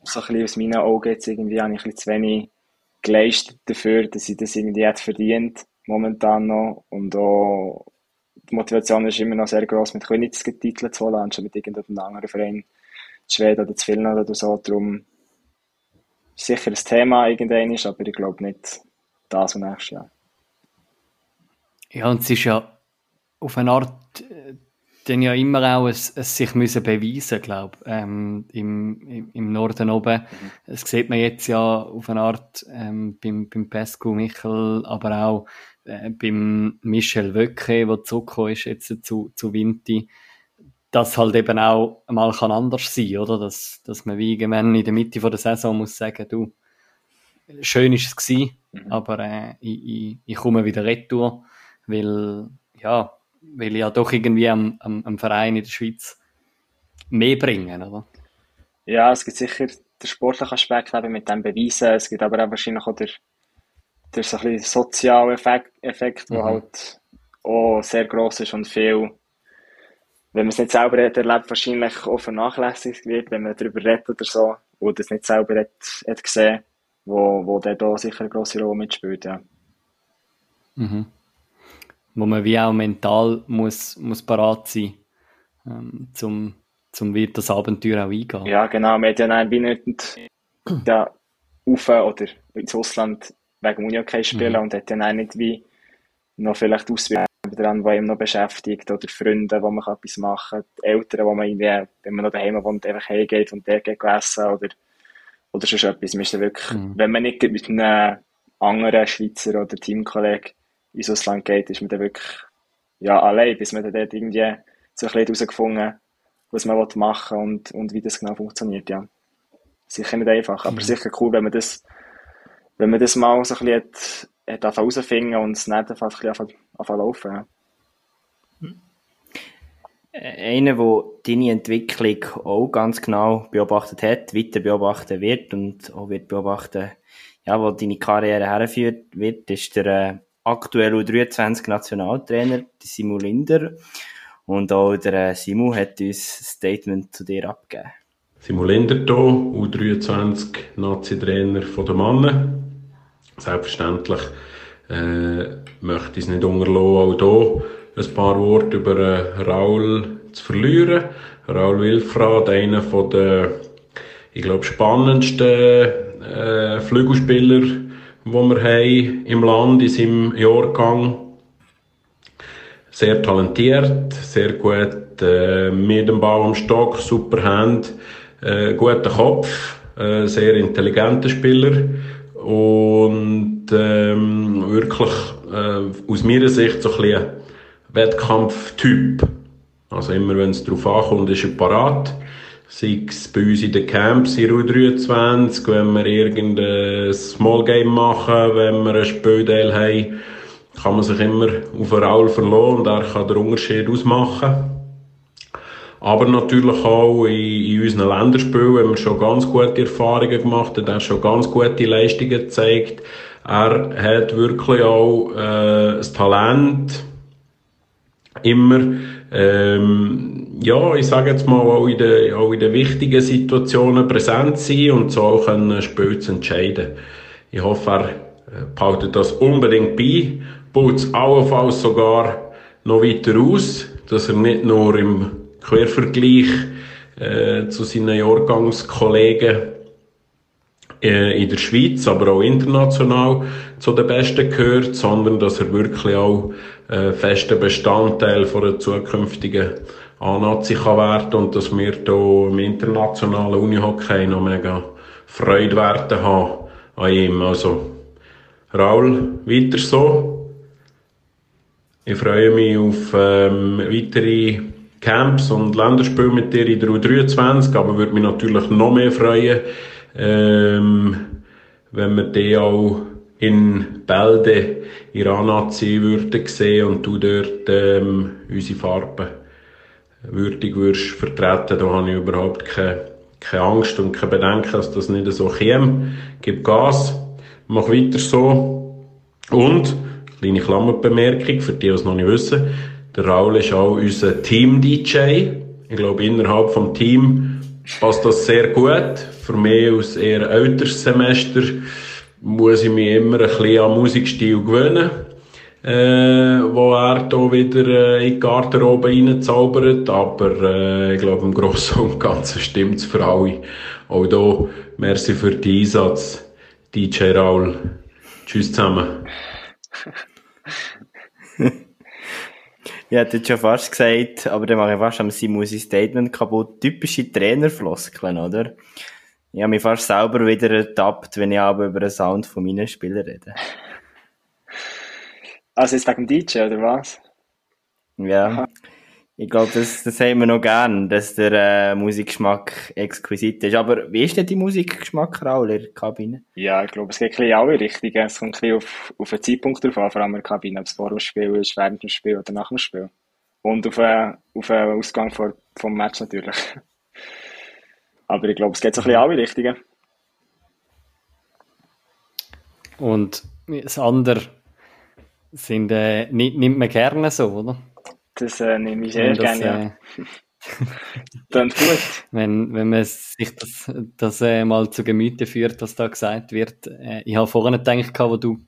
Speaker 4: so ein bisschen aus meinen Augen jetzt irgendwie habe ich ein bisschen zu wenig geleistet dafür, dass ich das irgendwie hätte verdient, momentan noch. Und auch die Motivation ist immer noch sehr groß, mit Königs Titel zu holen, anstatt mit irgendeinem anderen Verein zu Schweden oder Finnland oder so. Darum ist sicher ein Thema irgendwann, aber ich glaube nicht das und nächstes Jahr.
Speaker 3: Ja, und es ist ja auf eine Art äh, dann ja immer auch es, es sich müssen beweisen, glaube ähm, im, im, im Norden oben. Mhm. Das sieht man jetzt ja auf eine Art ähm, beim, beim Pesco Michel, aber auch äh, beim Michel Wöcke, der zurückgekommen ist jetzt zu, zu Vinti, dass halt eben auch mal kann anders sein, oder? Dass, dass man wie irgendwann in der Mitte von der Saison muss sagen, du, schön ist es gewesen, mhm. aber äh, ich, ich, ich komme wieder retour, weil, ja, will ja doch irgendwie am, am, am Verein in der Schweiz mehr bringen, oder?
Speaker 4: Ja, es gibt sicher den sportlichen Aspekt eben mit dem Beweisen. Es gibt aber auch wahrscheinlich auch der, der so ein soziale Effekt, Effekt mhm. der halt auch sehr groß ist und viel, wenn man es nicht selber hat, erlebt, wahrscheinlich auch vernachlässigt wird, wenn man darüber redet oder so, oder es nicht selber hat, hat gesehen, wo, wo der da sicher eine grosse Rolle mitspielt, ja.
Speaker 3: Mhm wo man wie auch mental muss, muss parat sein, ähm, zum, zum wieder das Abenteuer auch eingehen.
Speaker 4: Ja, genau. Man hat ja wie nicht [CLEARS THROAT] ja, rauf oder ins Ausland wegen Unihockey spielen mhm. und hat dann nicht wie noch vielleicht Auswirkungen dran, die ihm noch beschäftigt oder Freunde, wo man etwas machen kann, Eltern, wo man irgendwie, wenn man noch daheim wohnt, einfach hergeht und der geht essen oder, oder sonst etwas. Man ist wirklich, mhm. wenn man nicht mit einem anderen Schweizer oder Teamkollegen ins Ausland geht, ist man dann wirklich ja, allein, bis man dann dort irgendwie so ein bisschen herausgefunden was man machen will und, und wie das genau funktioniert, ja. Sicher nicht einfach, aber mhm. sicher cool, wenn man das, wenn man das mal so ein bisschen hat, hat herausfinden und es nicht einfach ein bisschen anfangen laufen, ja.
Speaker 2: Einer, der deine Entwicklung auch ganz genau beobachtet hat, weiter beobachten wird und auch wird beobachten, ja, wo deine Karriere herführt wird, ist der äh, aktuell U23 Nationaltrainer, Simu Linder. Und auch der äh, Simu hat uns ein Statement zu dir abgegeben.
Speaker 6: Simu Linder hier, U23 Nazi-Trainer der Mannen. Selbstverständlich äh, möchte ich es nicht unterlassen, auch hier ein paar Worte über äh, Raul zu verlieren. Raul Wilfrath, einer der, ich glaube, spannendsten äh, Flügelspieler wo wir haben im Land in seinem Jahrgang. Sehr talentiert, sehr gut äh, mit dem Ball am Stock, super Hand, äh, guter Kopf, äh, sehr intelligenter Spieler und ähm, wirklich äh, aus meiner Sicht so ein bisschen Wettkampftyp. Also immer wenn es darauf ankommt, ist er parat sei es bei uns in den Camps in U23, wenn wir irgendein Small Game machen, wenn wir ein Spielteil haben, kann man sich immer auf einen Raul verlassen und er kann den Unterschied ausmachen. Aber natürlich auch in, in unseren Länderspielen haben wir schon ganz gute Erfahrungen gemacht, er hat schon ganz gute Leistungen gezeigt. Er hat wirklich auch äh, das Talent, immer ähm, ja, ich sage jetzt mal, auch in, den, auch in den wichtigen Situationen präsent sein und so auch ein Spiel zu entscheiden. Ich hoffe, er äh, behaltet das unbedingt bei, baut es allenfalls sogar noch weiter aus, dass er nicht nur im Quervergleich äh, zu seinen Jahrgangskollegen äh, in der Schweiz, aber auch international zu den Besten gehört, sondern dass er wirklich auch äh, fester Bestandteil von einer zukünftigen A-Nazi kann werden und dass wir hier im internationalen Unihockey noch mega Freude werden haben an ihm. Also, Raul, weiter so. Ich freue mich auf ähm, weitere Camps und Länderspiele mit dir in der U23, aber würde mich natürlich noch mehr freuen, ähm, wenn wir die auch in Bälde in Anazi würden sehen und du dort ähm, unsere Farben würdig würdest vertreten, da habe ich überhaupt keine, keine Angst und keine Bedenken, dass das nicht so käme. Gib Gas, mach weiter so und, kleine Klammerbemerkung für die, die es noch nicht wissen, der Raul ist auch unser Team-DJ. Ich glaube, innerhalb vom Team passt das sehr gut. Für mich als eher älteres Semester muss ich mich immer ein bisschen an Musikstil gewöhnen. Äh, wo er hier wieder äh, in die Garderobe reinzaubert. Aber äh, ich glaube, im Großen und Ganzen stimmt es für alle. Auch hier, merci für den Einsatz, DJ Raul. Tschüss zusammen.
Speaker 2: Ich hätte schon fast gesagt, aber dann mache ich fast am Simon Statement kaputt. Typische Trainerfloskeln, oder? Ich habe mich fast selber wieder ertappt, wenn ich aber über den Sound von meinen Spielern rede.
Speaker 4: Also jetzt wegen dem DJ, oder was?
Speaker 2: Ja. Ich glaube, das, das haben wir noch gern, dass der äh, Musikgeschmack exquisit ist. Aber wie ist denn die Musikgeschmack, Raul, in der Kabine?
Speaker 4: Ja, ich glaube, es geht ein bisschen alle Richtungen. Es kommt ein bisschen auf, auf den Zeitpunkt drauf an, vor allem in der Kabine, ob es vor dem Spiel ist, während dem Spiel oder nach dem Spiel. Und auf, äh, auf den Ausgang vor, vom Match natürlich. [LAUGHS] Aber ich glaube, es geht so ein bisschen alle Richtungen.
Speaker 3: Und das andere sind, äh, nimmt man gerne so, oder?
Speaker 4: Das äh, nehme ich sehr gerne, ja. Äh, [LAUGHS] Dann gut.
Speaker 3: Wenn, wenn man sich das, das äh, mal zu Gemüte führt, was da gesagt wird. Äh, ich habe vorhin gedacht, wo du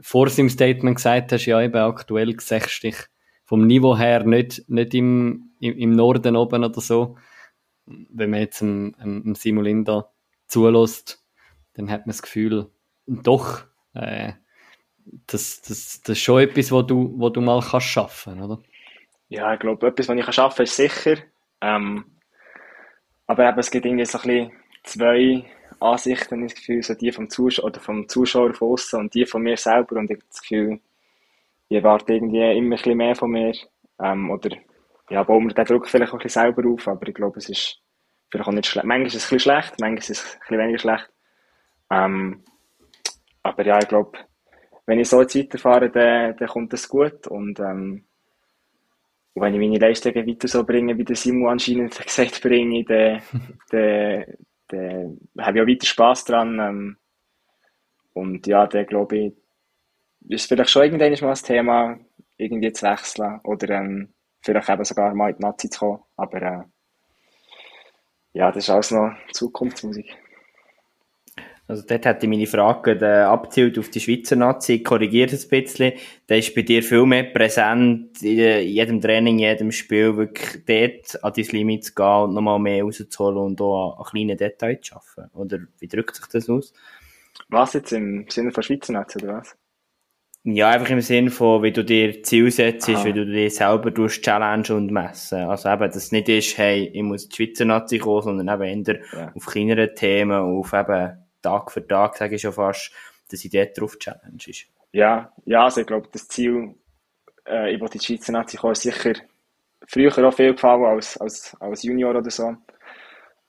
Speaker 3: vor seinem Statement gesagt hast, ja eben aktuell sechst dich vom Niveau her nicht, nicht im, im, im Norden oben oder so. Wenn man jetzt einem, einem Simulinda zulässt, dann hat man das Gefühl, doch, äh, das, das, das ist schon etwas, wo du, wo du mal kannst schaffen, oder?
Speaker 4: Ja, ich glaube, etwas, was ich arbeiten kann, ist sicher. Ähm, aber eben, es gibt irgendwie so ein bisschen zwei Ansichten, ich das Gefühl, so die vom Zuschauer oder vom Zuschauer von außen und die von mir selber. Und ich habe das Gefühl, ich erwarte irgendwie immer ein bisschen mehr von mir. Ähm, oder ja, bauen wir den Druck vielleicht auch ein bisschen selber auf, aber ich glaube, es ist vielleicht auch nicht schlecht. Manchmal ist es ein bisschen schlecht, manchmal ist es ein bisschen weniger schlecht. Ähm, aber ja, ich glaube, wenn ich so jetzt weiterfahre, dann, dann kommt es gut. Und ähm, wenn ich meine Leistungen weiter so bringe, wie der Simon anscheinend [LAUGHS] gesagt bringe, dann, dann, dann habe ich auch weiter Spass dran. Ähm, und ja, dann glaube ich, ist vielleicht schon irgendwann mal das Thema, irgendwie zu wechseln oder ähm, vielleicht eben sogar mal in die Nazi zu kommen. Aber äh, ja, das ist alles noch Zukunftsmusik.
Speaker 2: Also dort hätte ich meine Frage äh, abzielt auf die Schweizer Nazi, korrigiert ein bisschen. Da ist bei dir viel mehr präsent, in jedem Training, in jedem Spiel, wirklich dort an dein Limit zu gehen und nochmal mehr rauszuholen und auch an kleinen Details zu arbeiten. Oder wie drückt sich das aus?
Speaker 4: Was jetzt im Sinne von Schweizer Nazi, oder was?
Speaker 2: Ja, einfach im Sinne von, wie du dir Ziel setzt, Aha. wie du dir selber durch Challenge und messen. Also eben, dass es nicht ist, hey, ich muss die Schweizer Nazi kommen, sondern eben eher ja. auf kleinere Themen, auf eben Tag für Tag, sage ich schon fast, dass ich dort drauf challenge ist.
Speaker 4: Ja, ja, also ich glaube, das Ziel, äh, ich die Schweizer Nazi kommen, ist sicher früher auch viel gefallen als, als, als Junior oder so.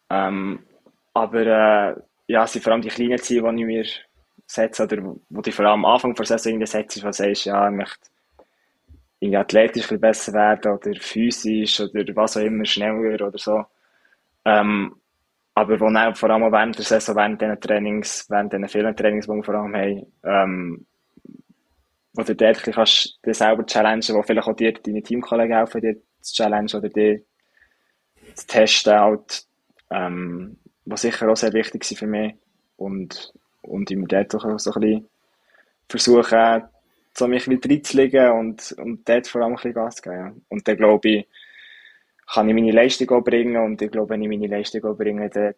Speaker 4: Ähm, aber äh, ja, es sind vor allem die kleinen Ziele, die ich mir setze, oder wo ich vor allem am Anfang der Saison setze, du sagst, ja, ich möchte irgendwie athletisch ein besser werden oder physisch oder was auch immer, schneller oder so. Ähm, aber wo auch vor allem während der Saison, während diesen Trainings, während diesen vielen Trainings, die wir vor allem haben, ähm, wo du dort kannst dir selber challengen, wo vielleicht auch dir deine Teamkollegen helfen, dir zu challengen oder dir zu testen, halt, ähm, was sicher auch sehr wichtig ist für mich. Und, und ich mir dort auch so ein bisschen versuchen, so mich wieder reinzulegen und, und dort vor allem ein bisschen Gas zu geben. Ja. Und dann glaube ich, kann ich meine Leistung auch bringen und ich glaube, wenn ich meine Leistung auch bringe, dann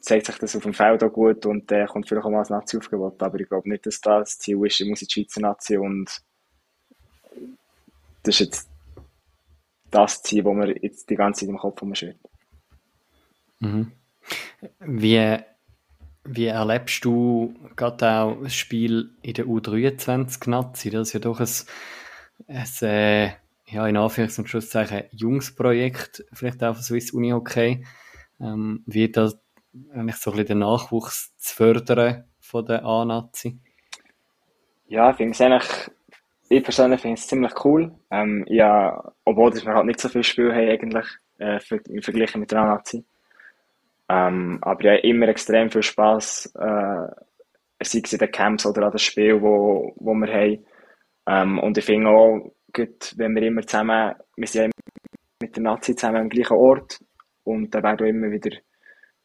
Speaker 4: zeigt sich das auf dem Feld auch gut und dann äh, kommt vielleicht auch mal ein Nazi-Aufgebot, aber ich glaube nicht, dass das das Ziel ist, ich muss in die Schweizer Nazi und das ist jetzt das Ziel, das mir jetzt die ganze Zeit im Kopf rumschwirrt.
Speaker 3: Mhm. Wie, wie erlebst du gerade auch das Spiel in der U23-Nazi? Das ist ja doch ein, ein äh, ja, in Anführungs- und Schlusszeichen Jungsprojekt, vielleicht auch von Swiss Uni Hockey. Ähm, wie das eigentlich so ein bisschen den Nachwuchs zu fördern von der A-Nazi?
Speaker 4: Ja, ich finde es eigentlich, ich persönlich finde es ziemlich cool. Ähm, ja, obwohl wir halt nicht so viel Spiel haben eigentlich, äh, im Vergleich mit der A-Nazi. Ähm, aber ja, immer extrem viel Spass, äh, sei es in den Camps oder an den Spielen, wo, wo wir haben. Ähm, und ich finde auch, gut, wenn wir immer zusammen, wir sind ja mit der Nazi zusammen am gleichen Ort und da werden auch immer wieder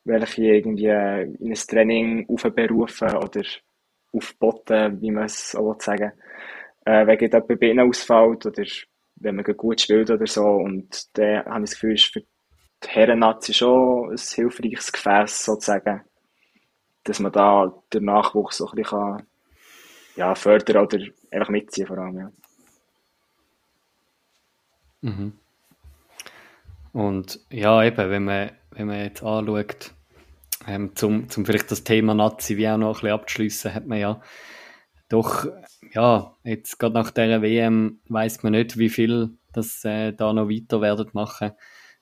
Speaker 4: welche irgendwie in ein Training aufberufen oder aufboten, wie man es auch sagen äh, wenn jemand bei ihnen ausfällt oder wenn man gut spielt oder so und dann habe ich das Gefühl, ist für die Herren-Nazi schon ein hilfreiches Gefäß sozusagen, dass man da den Nachwuchs so ein bisschen ja, fördern oder einfach mitziehen vor allem, ja.
Speaker 3: Mhm. Und ja, eben, wenn man, wenn man jetzt anschaut, ähm, zum, zum vielleicht das Thema Nazi wie auch noch ein bisschen abzuschliessen, hat man ja doch, ja, jetzt gerade nach der WM weiß man nicht, wie viel das äh, da noch weiter werden machen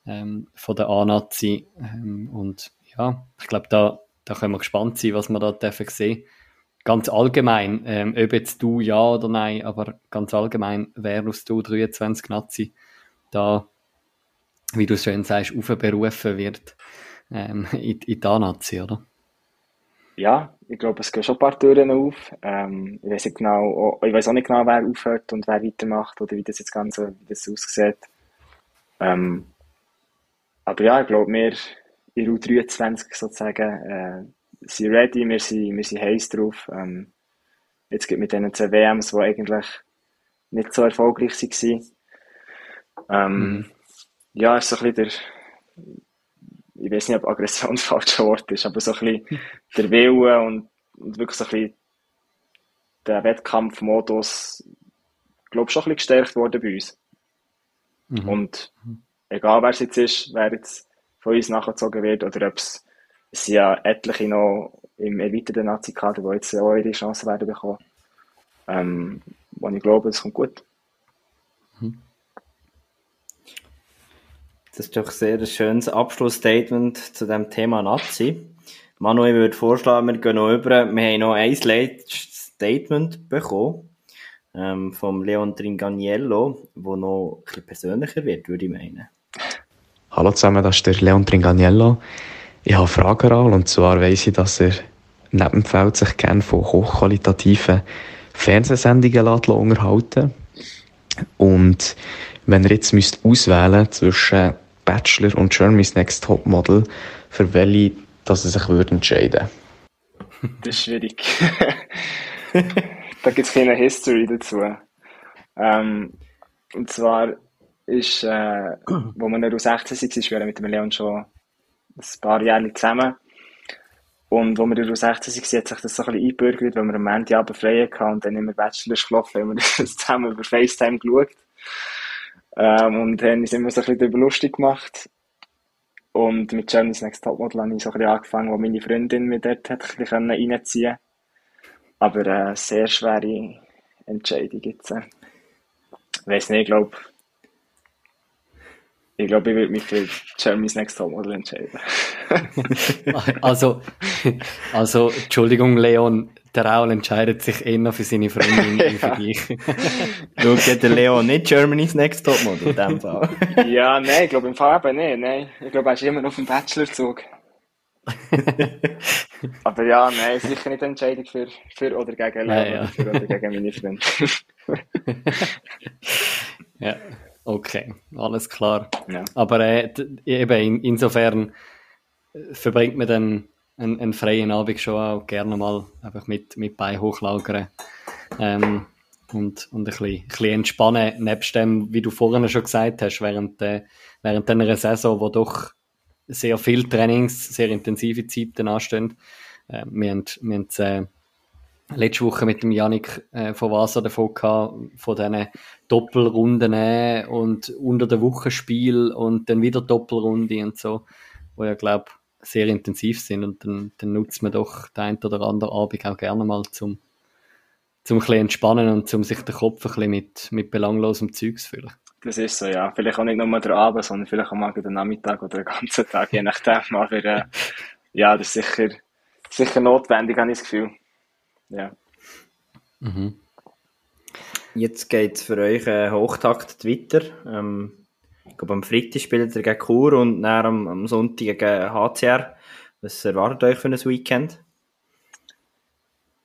Speaker 3: ähm, von der A-Nazi. Ähm, und ja, ich glaube, da, da können wir gespannt sein, was wir da dürfen sehen. Ganz allgemein, ähm, ob jetzt du ja oder nein, aber ganz allgemein, wer aus der U23 Nazi da, wie du schön sagst, aufberufen wird ähm, in, in die A-Nazi, oder?
Speaker 4: Ja, ich glaube, es gehen schon ein paar Türen auf. Ähm, ich weiß genau, ich weiß auch nicht genau, wer aufhört und wer weitermacht oder wie das jetzt Ganze, wie das aussieht. Ähm, aber ja, ich glaube, wir in U23 sozusagen äh, sind ready, wir sind, wir sind heiß drauf. Ähm, jetzt gibt mit diesen zwei WMs, die eigentlich nicht so erfolgreich waren. Ähm, mhm. Ja, ist so ein bisschen der, ich weiß nicht, ob Aggression [LAUGHS] das falsche Wort ist, aber so ein bisschen [LAUGHS] der Wille und, und wirklich so ein bisschen der Wettkampfmodus, glaube ich, schon ein bisschen gestärkt worden bei uns. Mhm. Und egal wer es jetzt ist, wer jetzt von uns nachgezogen wird oder ob es, es sind ja etliche noch im erweiterten Nazi-Kader, die jetzt auch ihre Chance werden bekommen. Ähm, wo ich glaube, es kommt gut. Mhm.
Speaker 2: Das ist doch sehr ein schönes Abschlussstatement zu dem Thema Nazi. Manuel würde vorschlagen, wir gehen noch über. Wir haben noch ein letztes Statement bekommen ähm, vom Leon Tringaniello, wo noch ein bisschen persönlicher wird, würde ich meinen.
Speaker 7: Hallo zusammen, das ist der Leon Tringaniello. Ich habe Fragen an und zwar weiss ich, dass er neben dem Feld sich gerne von hochqualitativen Fernsehsendungen unterhalten Und wenn er jetzt auswählen zwischen Bachelor und Germany's Next Topmodel, für welche dass er sich würde entscheiden [LAUGHS]
Speaker 4: Das ist schwierig. [LAUGHS] da gibt es keine History dazu. Ähm, und zwar ist, äh, wo wir noch 16 waren, wir mit dem Leon schon ein paar Jahre zusammen. Und wo wir in 16 waren, hat sich das so ein bisschen eingebürgert, weil wir am Montagabend frei hatten und dann immer Bachelors gelaufen, haben wir das [LAUGHS] zusammen über FaceTime geschaut. Ähm, und dann sind wir so ein bisschen darüber lustig gemacht. Und mit Germany's Next Topmodel habe ich so ein bisschen angefangen, wo meine Freundin mir dort hat ein bisschen reinziehen konnte. Aber eine äh, sehr schwere Entscheidung jetzt. Ich weiß nicht, ich glaube, ich glaube, ich würde mich für Jeremy's Next Topmodel entscheiden. [LAUGHS]
Speaker 3: also, also, Entschuldigung, Leon, der Raul entscheidet sich eher für seine Freundin [LAUGHS] wie für dich. [LAUGHS]
Speaker 2: Schaut der Leon nicht Germany's Next Topmodel in dem Fall? [LAUGHS]
Speaker 4: ja, nein, ich glaube im Fall eben nicht. Nein. Ich glaube, er ist immer noch auf dem Bachelor-Zug. Aber ja, nein, sicher nicht eine Entscheidung für, für oder gegen Leon, ja, ja. Für oder gegen meine Freundin.
Speaker 3: ja. Okay, alles klar. Ja. Aber äh, eben in, insofern verbringt man dann einen, einen, freien Abend schon auch gerne mal einfach mit, mit Bein hochlagern ähm, und, und ein, bisschen, ein bisschen entspannen, nebst dem, wie du vorhin schon gesagt hast, während, äh, während einer Saison, wo doch sehr viele Trainings, sehr intensive Zeiten anstehen. Äh, wir haben, wir haben äh, letzte Woche mit dem Janik äh, von Vasa davon gehabt, von diesen Doppelrunden äh, und unter der Woche Spiel und dann wieder Doppelrunde und so, wo ja, glaube sehr intensiv sind und dann, dann nutzt man doch den einen oder anderen Abend auch gerne mal zum, zum ein bisschen entspannen und zum sich den Kopf ein bisschen mit, mit belanglosem Zeug zu füllen.
Speaker 4: Das ist so, ja. Vielleicht auch nicht nur der Abend, sondern vielleicht auch mal den Nachmittag oder den ganzen Tag, je nachdem. [LAUGHS] Aber äh, ja, das ist sicher, sicher notwendig, habe ich das Gefühl. Ja.
Speaker 2: Mhm. Jetzt geht es für euch äh, Hochtakt weiter. Ähm, ich glaube, am Freitag spielt ihr gegen Chur und dann am, am Sonntag gegen HCR. Was erwartet euch für ein Weekend?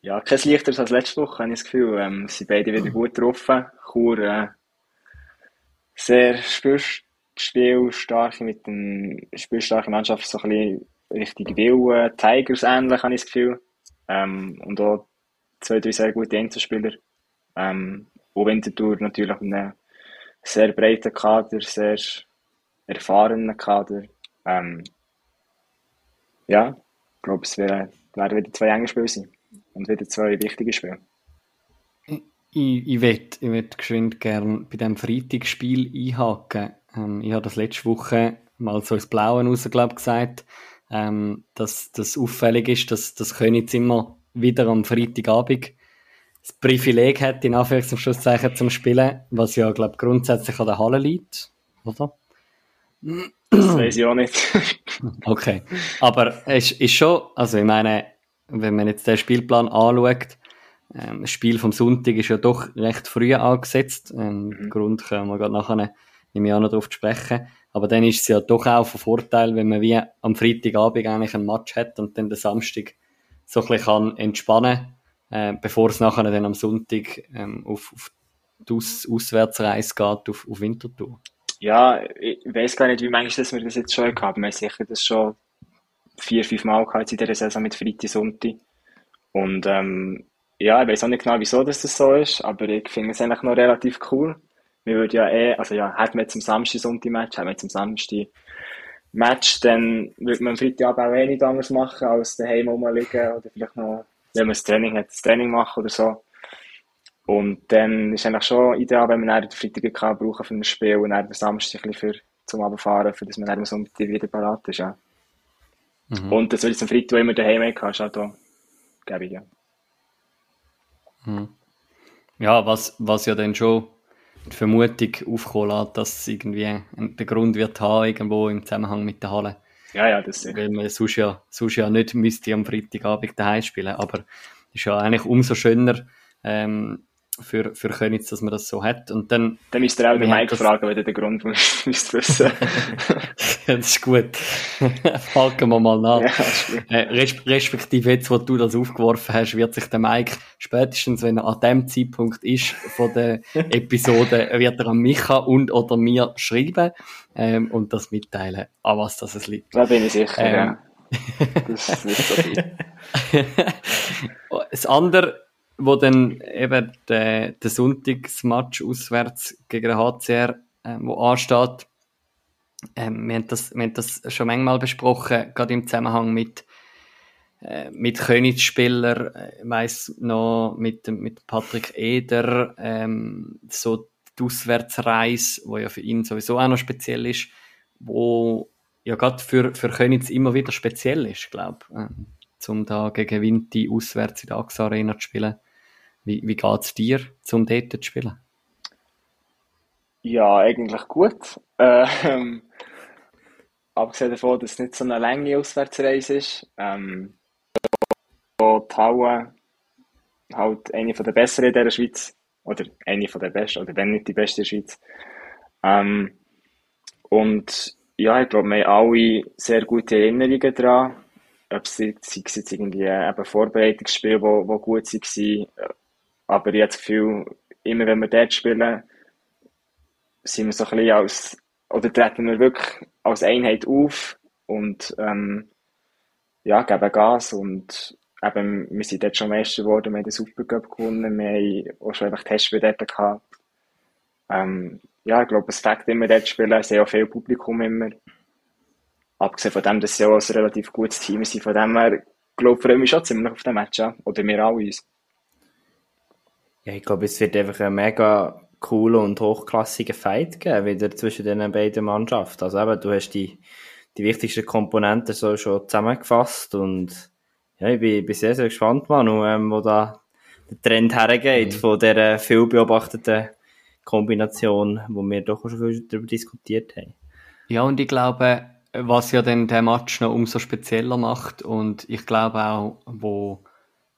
Speaker 4: Ja, kein leichteres als letzte Woche, habe ich das Gefühl. Ähm, sind beide wieder gut getroffen. Chur äh, sehr spielstark mit dem spielstarke Mannschaft, so ein bisschen richtig Willen, Tigers ähnlich, habe ich das Gefühl. Ähm, und auch zwei, drei sehr gute Einzelspieler. Ähm, und Winterthur natürlich mit einem sehr breiten Kader, sehr erfahrenen Kader. Ähm, ja, ich glaube, es werden wieder zwei enge Spiele sein und wieder zwei wichtige Spiele.
Speaker 3: Ich, ich würde ich geschwind gerne bei diesem Freitagsspiel einhaken. Ähm, ich habe das letzte Woche mal so ins Blaue raus, glaub, gesagt, ähm, dass das auffällig ist, dass das Königs immer wieder am Freitagabend das Privileg hat, in Anführungs- und Schlusszeichen zum Spielen, was ja, glaube grundsätzlich an der Halle liegt, oder?
Speaker 4: Das weiß ich auch nicht. [LAUGHS]
Speaker 3: okay. Aber es ist schon, also ich meine, wenn man jetzt den Spielplan anschaut, ähm, das Spiel vom Sonntag ist ja doch recht früh angesetzt. Ähm, mhm. Grund können wir gerade nachher im Jahr noch darauf sprechen. Aber dann ist es ja doch auch von Vorteil, wenn man wie am Freitagabend eigentlich ein Match hat und dann den Samstag so ein bisschen kann entspannen kann, äh, bevor es nachher dann am Sonntag ähm, auf, auf die Aus Auswärtsreise geht, auf, auf Winterthur.
Speaker 4: Ja, ich weiß gar nicht, wie manchmal wir das jetzt schon haben. Wir haben sicher das schon vier, fünf Mal gehabt in dieser Saison mit Freitag, Sonntag. Und ähm, ja, ich weiß auch nicht genau, wieso das so ist, aber ich finde es eigentlich noch relativ cool. Wir würden ja eh, also ja, hätten wir jetzt am Samstag Sonntag-Match, hätten wir jetzt am Samstag Match, dann würde man am Freitagabend auch eh nicht anders machen, als daheim rumliegen oder vielleicht noch, wenn man das Training hat, das Training machen oder so. Und dann ist eigentlich schon ideal, wenn man dann den Freitag kann brauchen für ein Spiel und dann den Samstag ein für, zum Abfahren, für dass man dann am Sonntag wieder parat ist, ja. Mhm. Und das, weil es am Freitag immer daheim hatte, ist auch da gäbig, ja.
Speaker 3: Mhm. Ja, was, was ja dann schon die Vermutung aufkommen lässt, dass es irgendwie den Grund wird haben, irgendwo im Zusammenhang mit der Halle.
Speaker 4: Ja, ja, das ist
Speaker 3: Weil man sonst ja, sonst ja nicht müsste am Freitagabend daheim spielen. Aber ist ja eigentlich umso schöner, ähm, für, für Königs, dass man das so hat. Und dann,
Speaker 4: dann müsst ihr auch den Mike fragen, wenn ihr den Grund [LAUGHS] müsst wissen. [LAUGHS]
Speaker 3: ja, das ist gut. [LAUGHS] Haken wir mal nach. Ja, äh, respektive jetzt, wo du das aufgeworfen hast, wird sich der Mike spätestens, wenn er an dem Zeitpunkt ist von der Episode, wird er an Micha und oder mir schreiben ähm, und das mitteilen, an was das es liegt.
Speaker 4: Da bin ich sicher, ähm, ja. Das ist nicht so
Speaker 3: viel. das andere wo dann eben der, der Sonntagsmatch auswärts gegen den HCR, äh, wo ansteht, ähm, wir, haben das, wir haben das schon manchmal besprochen, gerade im Zusammenhang mit, äh, mit Königsspieler, äh, ich weiss noch mit, mit Patrick Eder, ähm, so die Auswärtsreise, wo ja für ihn sowieso auch noch speziell ist, wo ja gerade für, für Königs immer wieder speziell ist, glaube ich. Ähm, um da gegen Vinti auswärts in der AXA Arena zu spielen. Wie, wie geht es dir, um dort zu spielen?
Speaker 4: Ja, eigentlich gut. Ähm, abgesehen davon, dass es nicht so eine lange Auswärtsreise ist. Ähm, wo die Halle halt eine der besseren in der Schweiz. Oder eine der besten, oder wenn nicht die beste in der Schweiz. Ähm, und ja, ich glaube, wir haben alle sehr gute Erinnerungen daran. Ob es, jetzt irgendwie eben Vorbereitungsspiele, die gut waren, aber ich habe das Gefühl, immer wenn wir dort spielen, sind wir so ein bisschen als, oder treten wir wirklich als Einheit auf und ähm, ja, geben Gas und eben, wir sind dort schon Meister geworden, wir haben den Supercup gewonnen, wir haben auch schon einfach Testspiele dort gehabt. Ähm, ja, ich glaube, es fängt immer dort spielen, sehr viel Publikum immer. Abgesehen von dem, dass sie auch ein relativ gutes Team sind, von dem her, glaube ich, freue mich schon ziemlich auf den Match, ja. oder wir alle uns.
Speaker 2: Ja, ich glaube, es wird einfach ein mega cooler und hochklassiger Fight geben, wieder zwischen den beiden Mannschaften. Also eben, du hast die, die wichtigsten Komponenten so schon zusammengefasst und ja, ich bin, bin sehr, sehr gespannt, Manu, ähm, wo da der Trend hergeht mhm. von der viel beobachteten Kombination, wo wir doch schon viel darüber diskutiert haben.
Speaker 3: Ja, und ich glaube, was ja dann der Match noch umso spezieller macht und ich glaube auch, wo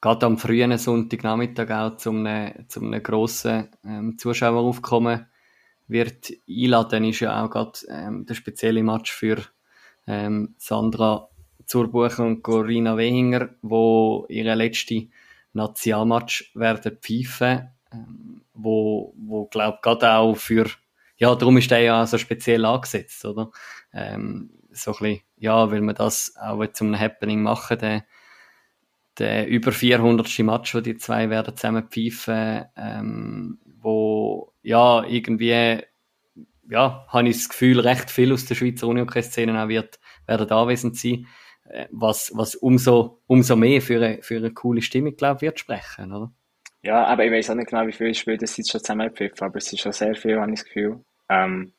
Speaker 3: gerade am frühen Sonntagnachmittag auch zum einem, zum einem grossen ähm, Zuschaueraufkommen wird einladen, ist ja auch gerade ähm, der spezielle Match für ähm, Sandra Zurbucher und Corinna Wehinger, wo ihre letzte Nationalmatch werden pfeifen, ähm, wo, wo glaub gerade auch für, ja, darum ist der ja so speziell angesetzt, oder? Ähm, so ein bisschen, ja, weil man das auch zum Happening machen, der, der über 400. Match, wo die zwei werden zusammen pfeifen, ähm, wo, ja, irgendwie, ja, habe ich das Gefühl, recht viel aus der Schweizer Unihockey-Szene auch wird, werden anwesend sein, äh, was, was umso, umso mehr für eine, für eine coole Stimmung, glaube ich, wird sprechen, oder?
Speaker 4: Ja, aber ich weiß auch nicht genau, wie viele Spiele das jetzt schon zusammen pfiffen, aber es ist schon sehr viel, habe ich das Gefühl. Ähm,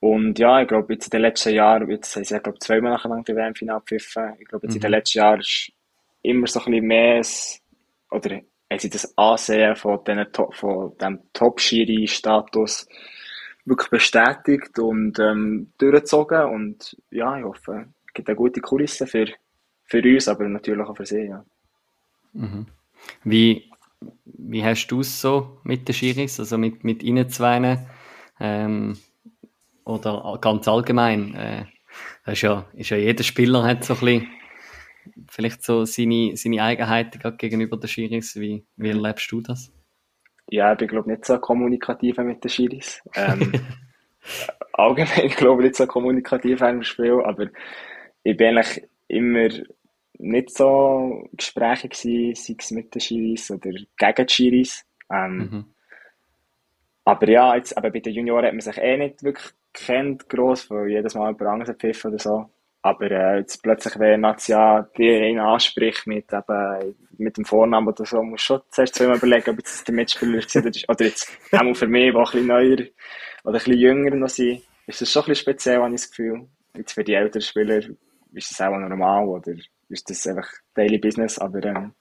Speaker 4: und ja, ich glaube, jetzt in den letzten Jahren, jetzt haben sie ja, glaube zweimal nacheinander die WM-Final gepfiffen. Ich glaube, jetzt mhm. in den mhm. letzten Jahren ist immer so ein bisschen mehr, oder haben sie das Ansehen von, diesen, von dem Top-Schiri-Status wirklich bestätigt und ähm, durchgezogen. Und ja, ich hoffe, es gibt eine gute Kulisse für, für uns, aber natürlich auch für sie. Ja.
Speaker 3: Mhm. Wie, wie hast du es so mit den Schiris, also mit, mit ihnen zwei? Ähm, oder ganz allgemein? Äh, ist ja, ist ja jeder Spieler hat so ein bisschen vielleicht so seine, seine Eigenheiten gegenüber den Schiris. Wie, wie erlebst du das?
Speaker 4: Ja, ich bin glaube nicht so kommunikativ mit den Schiris. Ähm, [LAUGHS] allgemein [LAUGHS] glaube ich nicht so kommunikativ im Spiel, aber ich bin eigentlich immer nicht so Gespräche gewesen, sei es mit den Schiris oder gegen die Schiris. Ähm, mhm. Aber ja, jetzt, aber bei den Junioren hat man sich eh nicht wirklich kennt, gross, weil jedes Mal jemand anderes pfiffen oder so. Aber äh, jetzt plötzlich, wenn Nazia die einen anspricht mit, eben, mit dem Vornamen oder so, muss schon zuerst zweimal überlegen, ob jetzt der Mitspieler ist oder jetzt auch für mich, der ein bisschen neuer oder ein bisschen jünger noch sind, ist das schon ein bisschen speziell, habe ich das Gefühl. Jetzt für die älteren Spieler ist das auch normal oder ist das einfach Daily Business, aber ähm,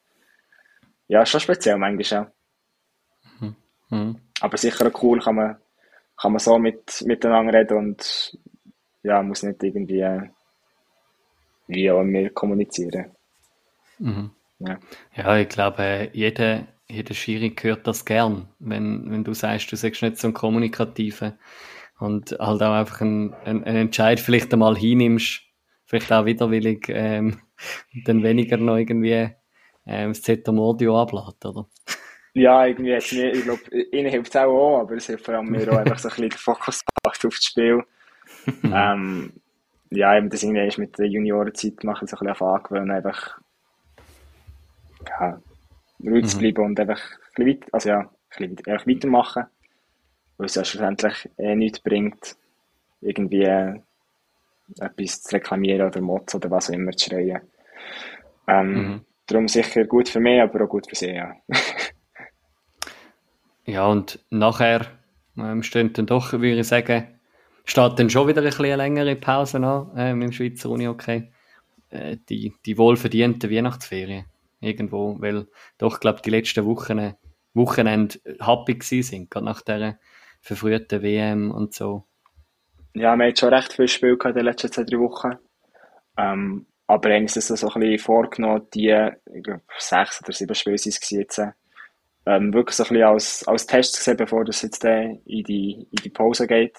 Speaker 4: ja, schon speziell manchmal auch. Mhm. Mhm. Aber sicher auch cool, kann man, kann man so mit, miteinander reden und ja, muss nicht irgendwie äh, wie auch immer kommunizieren.
Speaker 3: Mhm. Ja. ja, ich glaube, jeder, jeder Schiri hört das gern, wenn, wenn du sagst, du sagst nicht so ein Kommunikativer und halt auch einfach einen, einen Entscheid vielleicht einmal hinnimmst, vielleicht auch widerwillig, ähm, dann weniger noch irgendwie ähm, das Zetamordio ablädt, oder?
Speaker 4: Ja, irgendwie hat mir, ich glaube, ihnen hilft es auch, aber es hilft vor allem mir auch [LAUGHS] einfach so ein bisschen den Fokus auf das Spiel. [LAUGHS] ähm, ja, eben das irgendwie ist mit der Juniorenzeit machen, so ein bisschen angewöhnen, einfach ja, ruhig mhm. zu bleiben und einfach ein bisschen weit, also ja, ein bisschen einfach weitermachen, weil es ja schlussendlich eh nichts bringt, irgendwie äh, etwas zu reklamieren oder Motz oder was auch immer zu schreien. Ähm, mhm. Darum sicher gut für mich, aber auch gut für sie, ja.
Speaker 3: ja, und nachher ähm, stehen dann doch, würde ich sagen, steht dann schon wieder ein bisschen eine längere Pause an äh, im Schweizer Uni, okay. Äh, die, die wohlverdienten Weihnachtsferien irgendwo, weil doch, glaube die letzten Wochen, Wochenende happy gewesen sind, gerade nach der verfrühten WM und so.
Speaker 4: Ja, wir haben schon recht viel Spiel gehabt in den letzten zwei, drei Wochen. Ähm, aber haben uns das so ein bisschen vorgenommen, die, glaube, sechs oder sieben Spiele sind es jetzt, ähm, wirklich so ein bisschen als, als Test zu sehen, bevor das jetzt in die, in die Pause geht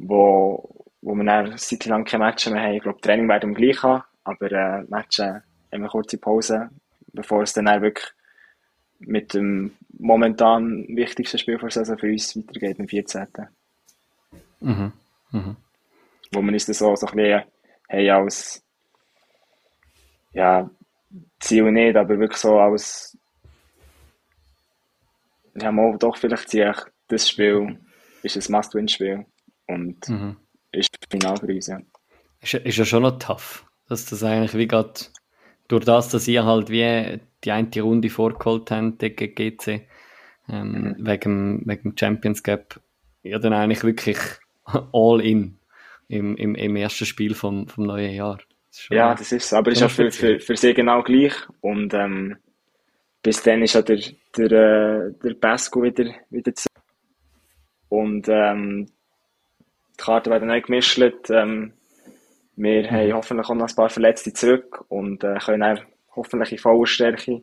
Speaker 4: wo, wo wir dann seit lang keine Matches mehr haben. Ich glaube, Training werden wir gleich haben, aber äh, Matches haben wir eine kurze Pause, bevor es dann, dann wirklich mit dem momentan wichtigsten Spiel der Saison für uns weitergeht, am 14. Mhm. Mhm. Wo wir uns das so, so ein bisschen haben als ja, Ziel nicht, aber wirklich so als ja, mal doch vielleicht ziehe ich das Spiel ist ein Must-Win-Spiel. Und mhm. ist final für uns, ja.
Speaker 3: Ist, ist ja schon noch tough, dass das eigentlich wie gerade durch das, dass ihr halt wie die eine Runde vorgeholt habt gegen GC, ähm, mhm. wegen, wegen dem Champions Gap, ihr dann eigentlich wirklich all in im, im, im ersten Spiel vom, vom neuen Jahr.
Speaker 4: Das ja, das ist es. Aber es ist auch für, für, für sie genau gleich. Und ähm, bis dann ist ja der, der, äh, der Pesco wieder, wieder zu. Und ähm, die Karten werden neu gemischt. Ähm, wir mhm. haben hoffentlich auch noch ein paar Verletzte zurück und äh, können dann hoffentlich in voller Stärke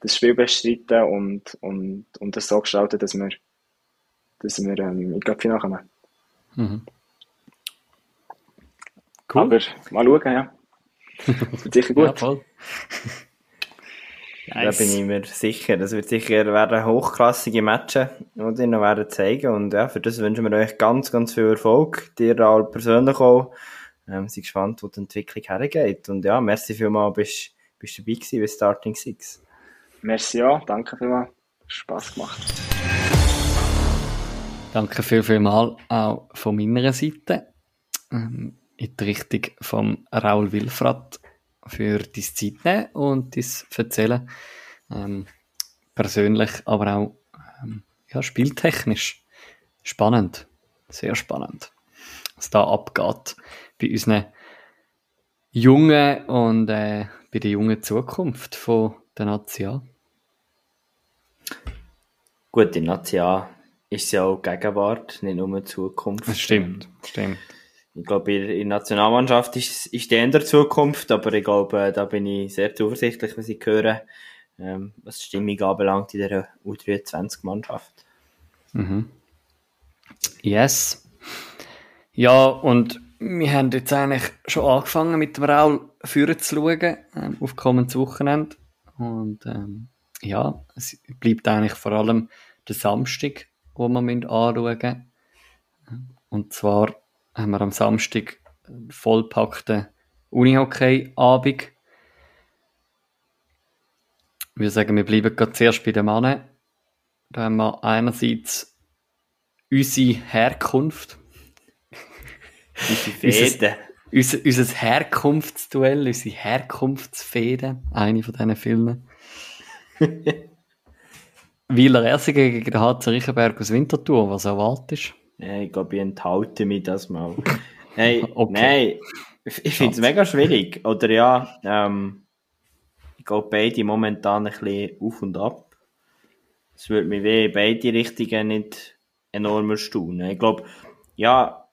Speaker 4: das Spiel bestreiten und, und, und das so gestalten, dass wir, dass wir ähm, in die Finale kommen. Mhm. Cool. Aber mal schauen, ja. Das [LAUGHS] wird sicher gut. ja, voll.
Speaker 2: Da bin ich mir sicher. Das wird sicher werden hochklassige Matches, die ihr noch werden zeigen. Und ja, für das wünschen wir euch ganz, ganz viel Erfolg. Dir all persönlich auch. Ähm, sind gespannt, wo die Entwicklung hergeht. Und ja, merci vielmals, bist, bist du dabei gewesen bei Starting Six.
Speaker 4: Merci, ja. Danke vielmals. Spass gemacht.
Speaker 3: Danke viel, viel mal auch von meiner Seite. Ähm, in die Richtung von Raul Wilfrat für deine Zeit nehmen und das erzählen. Ähm, persönlich, aber auch ähm, ja, spieltechnisch. Spannend. Sehr spannend. Was da abgeht bei unseren Jungen und äh, bei der jungen Zukunft von der Nazi
Speaker 2: Gut, die Nazi ist ja auch Gegenwart, nicht nur Zukunft.
Speaker 3: Das stimmt, stimmt.
Speaker 2: Ich glaube, in der Nationalmannschaft ist, ist die in der Zukunft, aber ich glaube, äh, da bin ich sehr zuversichtlich, was ich höre, ähm, was die Stimmung anbelangt in der U23-Mannschaft.
Speaker 3: Mhm. Yes. Ja, und wir haben jetzt eigentlich schon angefangen mit dem Raul führen zu schauen, ähm, auf kommendes Wochenende. Und ähm, ja, es bleibt eigentlich vor allem der Samstag, wo wir anschauen müssen. Und zwar haben wir am Samstag vollpackten Unihockey-Abend. Ich würde sagen, wir bleiben gerade zuerst bei den Männern. Da haben wir einerseits unsere Herkunft.
Speaker 2: Unsere Fäden.
Speaker 3: unser, unser Herkunftsduell, unsere Herkunftsfäden, eine von diesen Filmen. [LAUGHS] Wieler Ersigen gegen den HC Riechenberg aus Winterthur, was erwartest du?
Speaker 2: Nein, ich glaube, ich enthalte mich das mal. [LAUGHS] Hey, okay. Nein, ich finde es mega schwierig. Oder ja, ähm, ich glaube, beide momentan ein bisschen auf und ab. Es würde mich wie beide Richtungen nicht enorm erstaunen. Ich glaube, ja,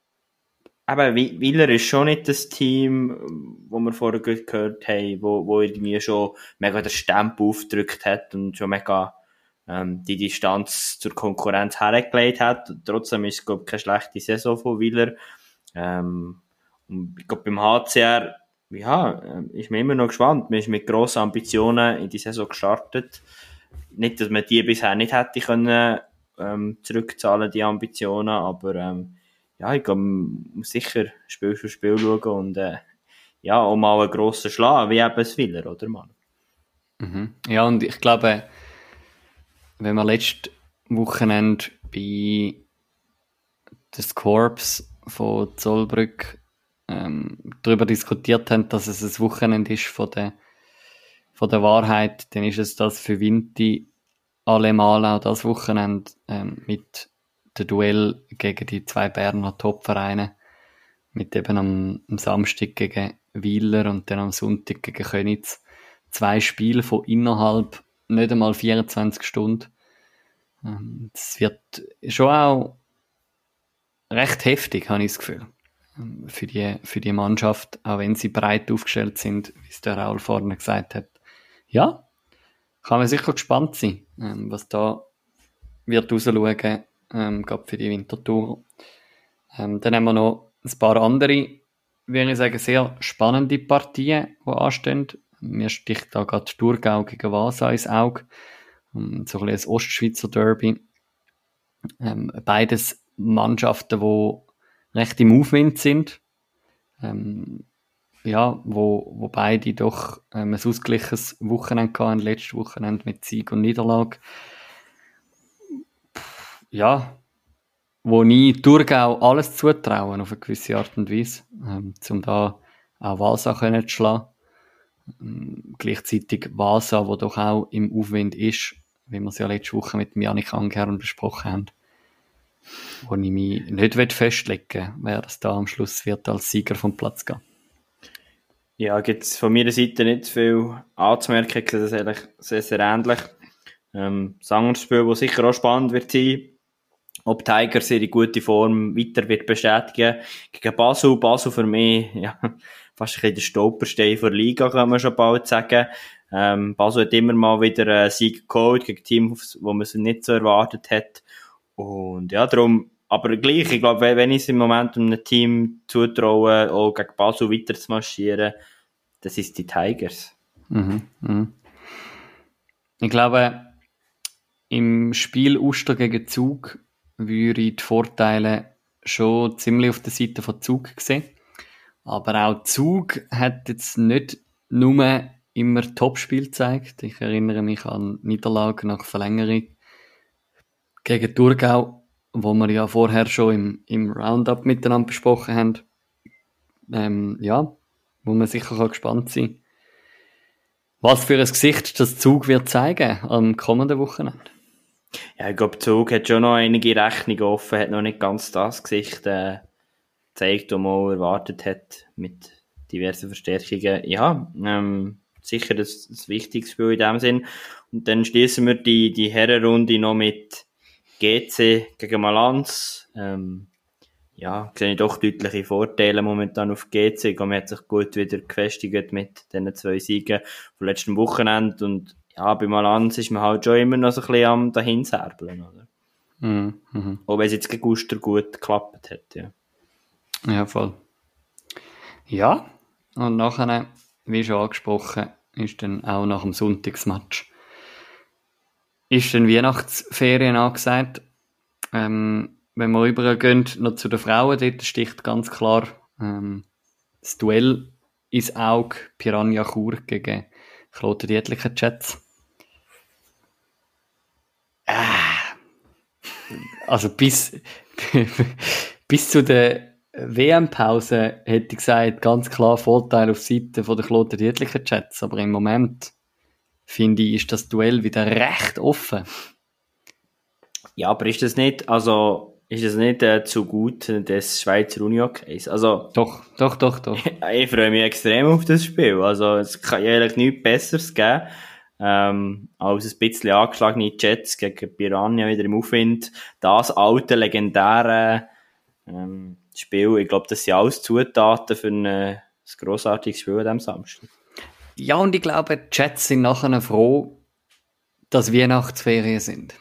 Speaker 2: aber Willer ist schon nicht das Team, wo wir vorher gehört haben, wo, wo irgendwie schon mega den Stempel aufgedrückt hat und schon mega ähm, die Distanz zur Konkurrenz hergelegt hat. Trotzdem ist es, glaube ich, keine schlechte Saison von Willer. Ähm, und ich glaube, beim HCR, ja, ähm, ist mir immer noch gespannt. Man ist mit grossen Ambitionen in die Saison gestartet. Nicht, dass man die bisher nicht hätte können, ähm, zurückzahlen, die Ambitionen, aber ähm, ja, ich glaube, muss sicher Spiel für Spiel schauen und äh, ja, auch mal einen grossen Schlag, wie eben es Willer, oder Mann?
Speaker 3: Mhm. Ja, und ich glaube, wenn wir letztes Wochenende bei des Corps von Zollbrück ähm, darüber diskutiert haben, dass es ein Wochenende ist von der, von der Wahrheit, dann ist es das für Vinti allemal auch das Wochenende ähm, mit dem Duell gegen die zwei Berner Topvereine, mit eben am, am Samstag gegen Wieler und dann am Sonntag gegen Könitz. Zwei Spiele von innerhalb nicht einmal 24 Stunden. Ähm, es wird schon auch recht heftig, habe ich das Gefühl. Ähm, für die, für die Mannschaft, auch wenn sie breit aufgestellt sind, wie es der Raul vorne gesagt hat. Ja, kann man sicher gespannt sein, ähm, was da wird rausschauen, ähm, gerade für die Wintertour. Ähm, dann haben wir noch ein paar andere, würde ich sagen, sehr spannende Partien, die anstehen. Mir sticht da gerade Thurgau gegen Vasa ins Auge. Ähm, so ein, ein Ostschweizer Derby. Ähm, beides Mannschaften, die recht im Aufwind sind. Ähm, ja, wo, wo beide doch ähm, ein ausgleiches Wochenende hatten, letztes Wochenende mit Sieg und Niederlage. Ja, wo nie Thurgau alles zutrauen, auf eine gewisse Art und Weise, ähm, um da auch Walsa zu schlagen. Ähm, gleichzeitig Vasa, wo doch auch im Aufwind ist, wie wir es ja letzte Woche mit Janik Angern besprochen haben. Wo ich mich nicht festlegen wer das da am Schluss wird als Sieger vom Platz gehen.
Speaker 2: Ja, gibt es von meiner Seite nicht viel anzumerken. Das eigentlich sehr, sehr ähnlich. Ähm, das andere Spiel, das sicher auch spannend wird sein, ob Tigers ihre gute Form weiter wird bestätigen. Gegen Basel, Basel für mich, ja, fast ein der Stolperstein der Liga, kann man schon bald sagen. Ähm, Basel hat immer mal wieder einen Sieg geholt gegen Teams, wo man es nicht so erwartet hat. Und ja, darum, aber gleich, ich glaube, wenn ich es im Moment einem Team zutraue, auch gegen Basel weiter zu marschieren, das ist die Tigers.
Speaker 3: Mhm, mh. Ich glaube, im Spiel Uster gegen Zug würde ich die Vorteile schon ziemlich auf der Seite von Zug sehen. Aber auch Zug hat jetzt nicht nur immer Topspiel gezeigt. Ich erinnere mich an Niederlagen nach Verlängerung gegen Thurgau, wo wir ja vorher schon im, im Roundup miteinander besprochen haben. Ähm, ja, wo man sicher gespannt sein was für ein Gesicht das Zug wird zeigen am kommenden Wochenende.
Speaker 2: Ja, ich glaube, Zug hat schon noch einige Rechnungen offen, hat noch nicht ganz das Gesicht äh, gezeigt, das man erwartet hat, mit diversen Verstärkungen. Ja, ähm, sicher das, das wichtigste Spiel in dem Sinn. Und dann schließen wir die, die Herrenrunde noch mit GC gegen Malanz. Ähm, ja, sehe ich doch deutliche Vorteile momentan auf GC. Man hat sich gut wieder gefestigt mit diesen zwei Siegen vom letzten Wochenende und ja, bei Malanz ist man halt schon immer noch so ein bisschen am dahinserbeln, oder?
Speaker 3: Mhm. Mhm.
Speaker 2: Auch wenn es jetzt gegen Guster gut geklappt hat, ja.
Speaker 3: Ja, voll. Ja, und nachher, wie schon angesprochen, ist dann auch nach dem Sonntagsmatch ist dann Weihnachtsferien angesagt. Ähm, wenn wir rübergehen, noch zu den Frauen, dort sticht ganz klar ähm, das Duell ins Auge Piranha Chur gegen Kloten Dietlicher Jets. Ah. Also bis, [LAUGHS] bis zu der WM-Pause hätte ich gesagt, ganz klar Vorteil auf Seite von der Kloten Dietlicher Jets. Aber im Moment finde ich, ist das Duell wieder recht offen.
Speaker 2: Ja, aber ist das nicht, also, ist das nicht äh, zu gut des Schweizer Unihockeys? Also,
Speaker 3: doch, doch, doch, doch. [LAUGHS]
Speaker 2: ich freue mich extrem auf das Spiel. Also, es kann ja eigentlich nichts Besseres geben ähm, als ein bisschen angeschlagene Jets gegen Piranha wieder im Aufwind. Das alte, legendäre ähm, Spiel, ich glaube, das sind alles Zutaten für ein, ein grossartiges Spiel an diesem Samstag.
Speaker 3: Ja, und ich glaube, die Jets sind nachher froh, dass Weihnachtsferien sind.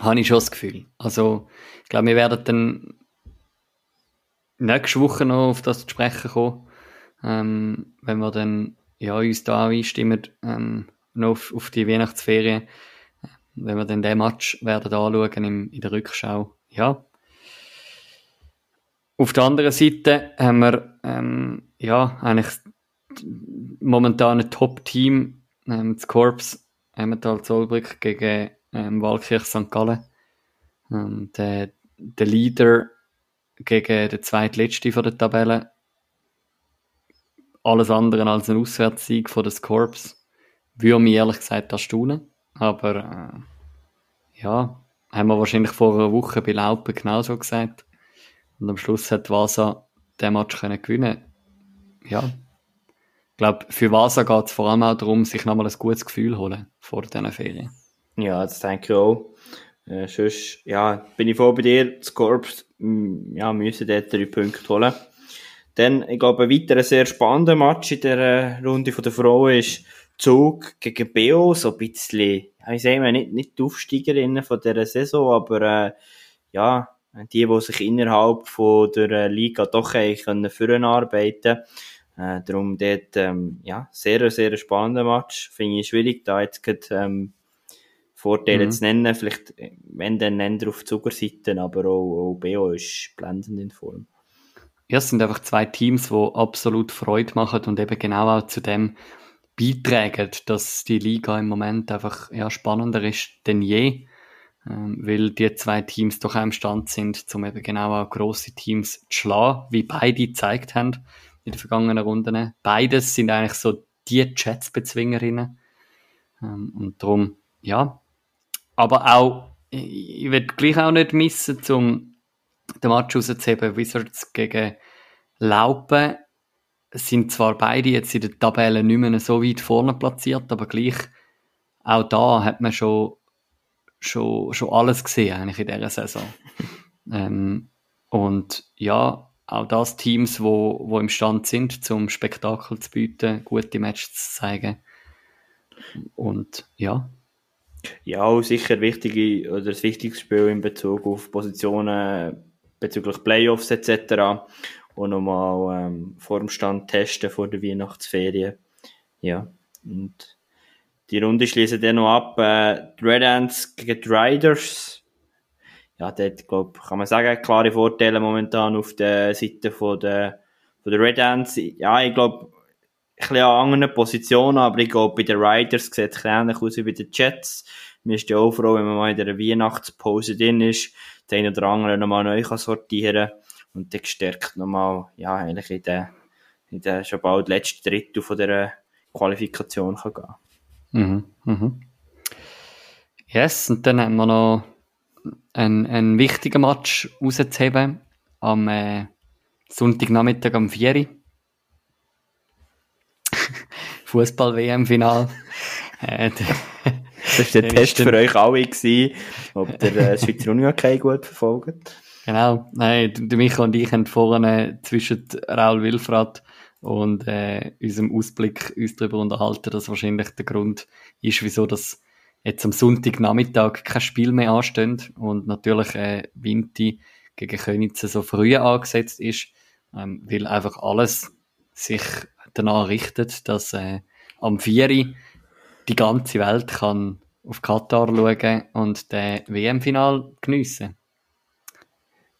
Speaker 3: Habe ich schon das Gefühl. Also, ich glaube, wir werden dann nächste Woche noch auf das zu sprechen kommen, ähm, wenn wir dann ja, uns da einstimmen, ähm, noch auf, auf die Weihnachtsferien, wenn wir dann den Match werden anschauen im, in der Rückschau, ja. Auf der anderen Seite haben wir, ähm, ja, eigentlich momentan ein Top-Team, ähm, das Korps Emmental Zollbrück gegen ähm, Walkirch St. Gallen. Ähm, der, der Leader gegen den zweitletzten von der Tabelle alles andere als ein Auswärtssieg von den Corps würde mich ehrlich gesagt erstaunen. Aber äh, ja, haben wir wahrscheinlich vor einer Woche bei Laupen genauso gesagt. Und am Schluss hat Vasa den Match können gewinnen Ja. Ich glaube, für Vasa geht es vor allem auch darum, sich nochmal ein gutes Gefühl holen vor diesen Ferien.
Speaker 2: Ja, das denke ich auch. Äh, sonst, ja, bin ich voll bei dir. Das Korps, ja, müssen dort drei Punkte holen. Dann, ich glaube, ein weiterer sehr spannender Match in der Runde der Frauen ist Zug gegen Beo, so ein bisschen, ich sage mal, nicht, nicht die Aufsteigerinnen von dieser Saison, aber äh, ja, die, die sich innerhalb von der äh, Liga doch können führen arbeiten äh, darum dort, ähm, ja, sehr, sehr spannender Match. Finde ich schwierig, da jetzt gerade, ähm, Vorteile mhm. zu nennen. Vielleicht, äh, wenn dann nennen auf Zuckerseiten, aber auch, auch BO ist blendend in Form.
Speaker 3: Ja, es sind einfach zwei Teams, die absolut Freude machen und eben genau auch zu dem beitragen, dass die Liga im Moment einfach ja, spannender ist denn je, ähm, weil die zwei Teams doch auch im Stand sind, um eben genau auch grosse Teams zu schlagen, wie beide gezeigt haben in den vergangenen Runden. Beides sind eigentlich so die Jets-Bezwingerinnen. Ähm, und darum, ja. Aber auch, ich, ich will gleich auch nicht missen, um den Match rauszuheben, Wizards gegen Laupen sind zwar beide jetzt in der Tabelle nicht mehr so weit vorne platziert, aber gleich auch da hat man schon, schon, schon alles gesehen eigentlich in dieser Saison. [LAUGHS] ähm, und ja, auch das Teams, wo, wo im Stand sind, zum Spektakel zu bieten, gute Matches zu zeigen. Und ja.
Speaker 2: Ja, auch sicher wichtige oder das wichtigste Spiel in Bezug auf Positionen bezüglich Playoffs etc. Und nochmal ähm, vor dem Stand testen vor der Weihnachtsferien. Ja, und die Runde schließen dann noch ab. Äh, die Red Ants gegen die Riders. Ja, dort, glaub, kann man sagen, klare Vorteile momentan auf der Seite von der, von der Red Ants. Ja, ich glaube, ein bisschen an anderen Positionen, aber ich glaube, bei den Riders sieht es ähnlich aus wie bei den Jets. Mir ist ja auch froh, wenn man mal in der Weihnachtspause drin ist, den oder anderen nochmal neu kann sortieren und dann gestärkt nochmal, ja, eigentlich in der, in der schon bald letzten Drittel von der Qualifikation kann gehen.
Speaker 3: Mhm, mhm. Yes, und dann haben wir noch einen, einen wichtigen Match rauszuheben am äh, Sonntagnachmittag am 4. [LAUGHS] Fußball-WM-Final. [LAUGHS]
Speaker 2: äh, das war der Test für euch alle, gewesen, ob der äh, Schweizer Union gut verfolgt.
Speaker 3: Genau, nein, der Micha und ich haben vorne zwischen Raul Wilfrat und äh, unserem Ausblick uns darüber unterhalten, dass wahrscheinlich der Grund ist, wieso das jetzt am Sonntagnachmittag kein Spiel mehr ansteht und natürlich äh, Vinti gegen Königsee so früh angesetzt ist, ähm, weil einfach alles sich danach richtet, dass äh, am 4 die ganze Welt kann auf Katar schauen und den WM-Final geniessen.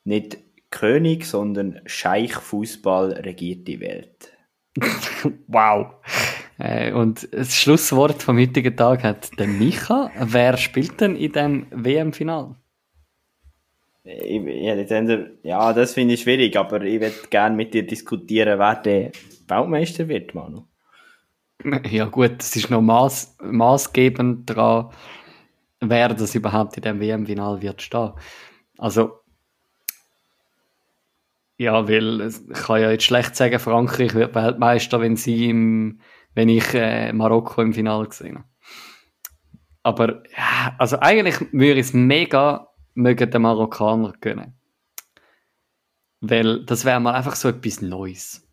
Speaker 2: Nicht König, sondern Scheich Fußball regiert die Welt.
Speaker 3: Wow. Äh, und das Schlusswort vom heutigen Tag hat der Micha. Wer spielt denn in dem WM-Final?
Speaker 2: Ja, das finde ich schwierig, aber ich würde gerne mit dir diskutieren, wer der Weltmeister wird, Manu.
Speaker 3: Ja gut, das ist noch maß, maßgebend daran, wer das überhaupt in dem WM-Final wird stehen. Also ja, weil ich kann ja jetzt schlecht sagen, Frankreich wird Weltmeister, wenn sie im, wenn ich äh, Marokko im Finale gesehen habe. Aber ja, also eigentlich würde ich es mega mögen den Marokkaner gönnen. Weil das wäre mal einfach so etwas Neues.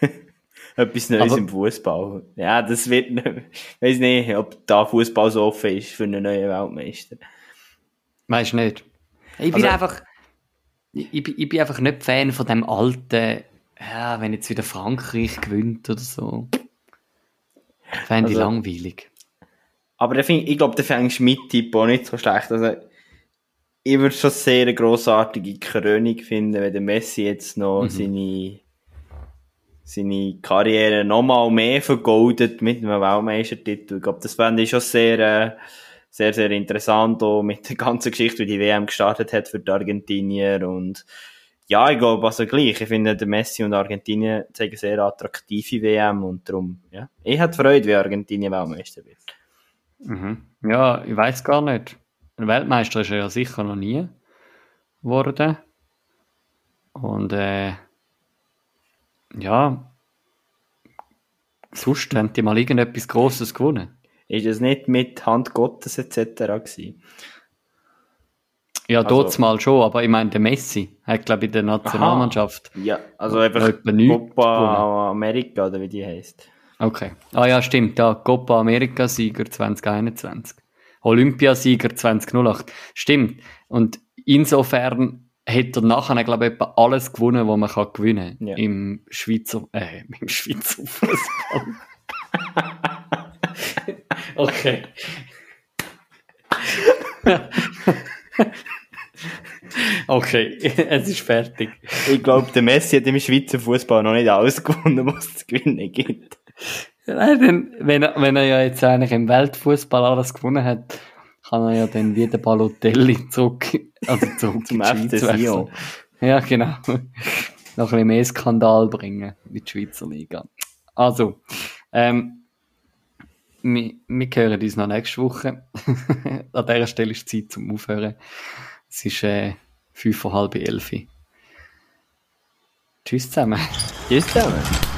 Speaker 3: [LAUGHS]
Speaker 2: etwas Neues Aber, im Fußball. Ja, das wird nicht, ich weiß nicht, ob da Fußball so offen ist für einen neuen Weltmeister.
Speaker 3: Weißt du nicht? Ich bin also, einfach, ich, ich, bin einfach nicht Fan von dem alten, ja, wenn jetzt wieder Frankreich gewinnt oder so. Fände ich also, langweilig.
Speaker 2: Aber ich, ich glaube, der fängst mit auch nicht so schlecht. Also, ich würde schon sehr eine grossartige Krönung finden, wenn der Messi jetzt noch mhm. seine, seine Karriere nochmal mehr vergoldet mit einem Weltmeistertitel. Ich glaube, das fände ich schon sehr, äh, sehr, sehr interessant, auch mit der ganzen Geschichte, wie die WM gestartet hat für die Argentinier und ja, ich glaube, also gleich. Ich finde, der Messi und Argentinien zeigen sehr attraktive WM und darum, ja. Ich hätte Freude, wie Argentinien Weltmeister wird.
Speaker 3: Mhm. Ja, ich weiß gar nicht. Ein Weltmeister ist er ja sicher noch nie geworden. Und äh, ja, sonst haben die mal irgendetwas Grosses gewonnen.
Speaker 2: Ist es nicht mit Hand Gottes etc. gewesen?
Speaker 3: Ja, also, dort mal schon, aber ich meine, der Messi hat, glaube ich, in der Nationalmannschaft.
Speaker 2: Aha, ja, also einfach Copa America oder wie die heißt.
Speaker 3: Okay. Ah ja, stimmt, ja, Copa America Sieger 2021. Olympiasieger 2008. Stimmt. Und insofern hat er nachher, glaube ich, alles gewonnen, was man kann gewinnen kann. Ja. Im Schweizer, äh, [LAUGHS] im Schweizer Fußball. [LAUGHS] [LAUGHS] Okay. [LAUGHS] okay, [LAUGHS] es ist fertig.
Speaker 2: Ich glaube, der Messi hat im Schweizer Fußball noch nicht alles gewonnen, was es zu gewinnen gibt.
Speaker 3: Nein, wenn, er, wenn er ja jetzt eigentlich im Weltfußball alles gewonnen hat, kann er ja dann wie der Balotelli zurück, also zurück
Speaker 2: zum FC Sion.
Speaker 3: Ja, genau. noch ein bisschen mehr Skandal bringen in die Schweizer Liga. Also, ähm, wir, wir hören uns noch nächste Woche. [LAUGHS] An dieser Stelle ist Zeit zum Aufhören. Es ist äh, fünf vor halb elf. Tschüss zusammen.
Speaker 2: Tschüss zusammen.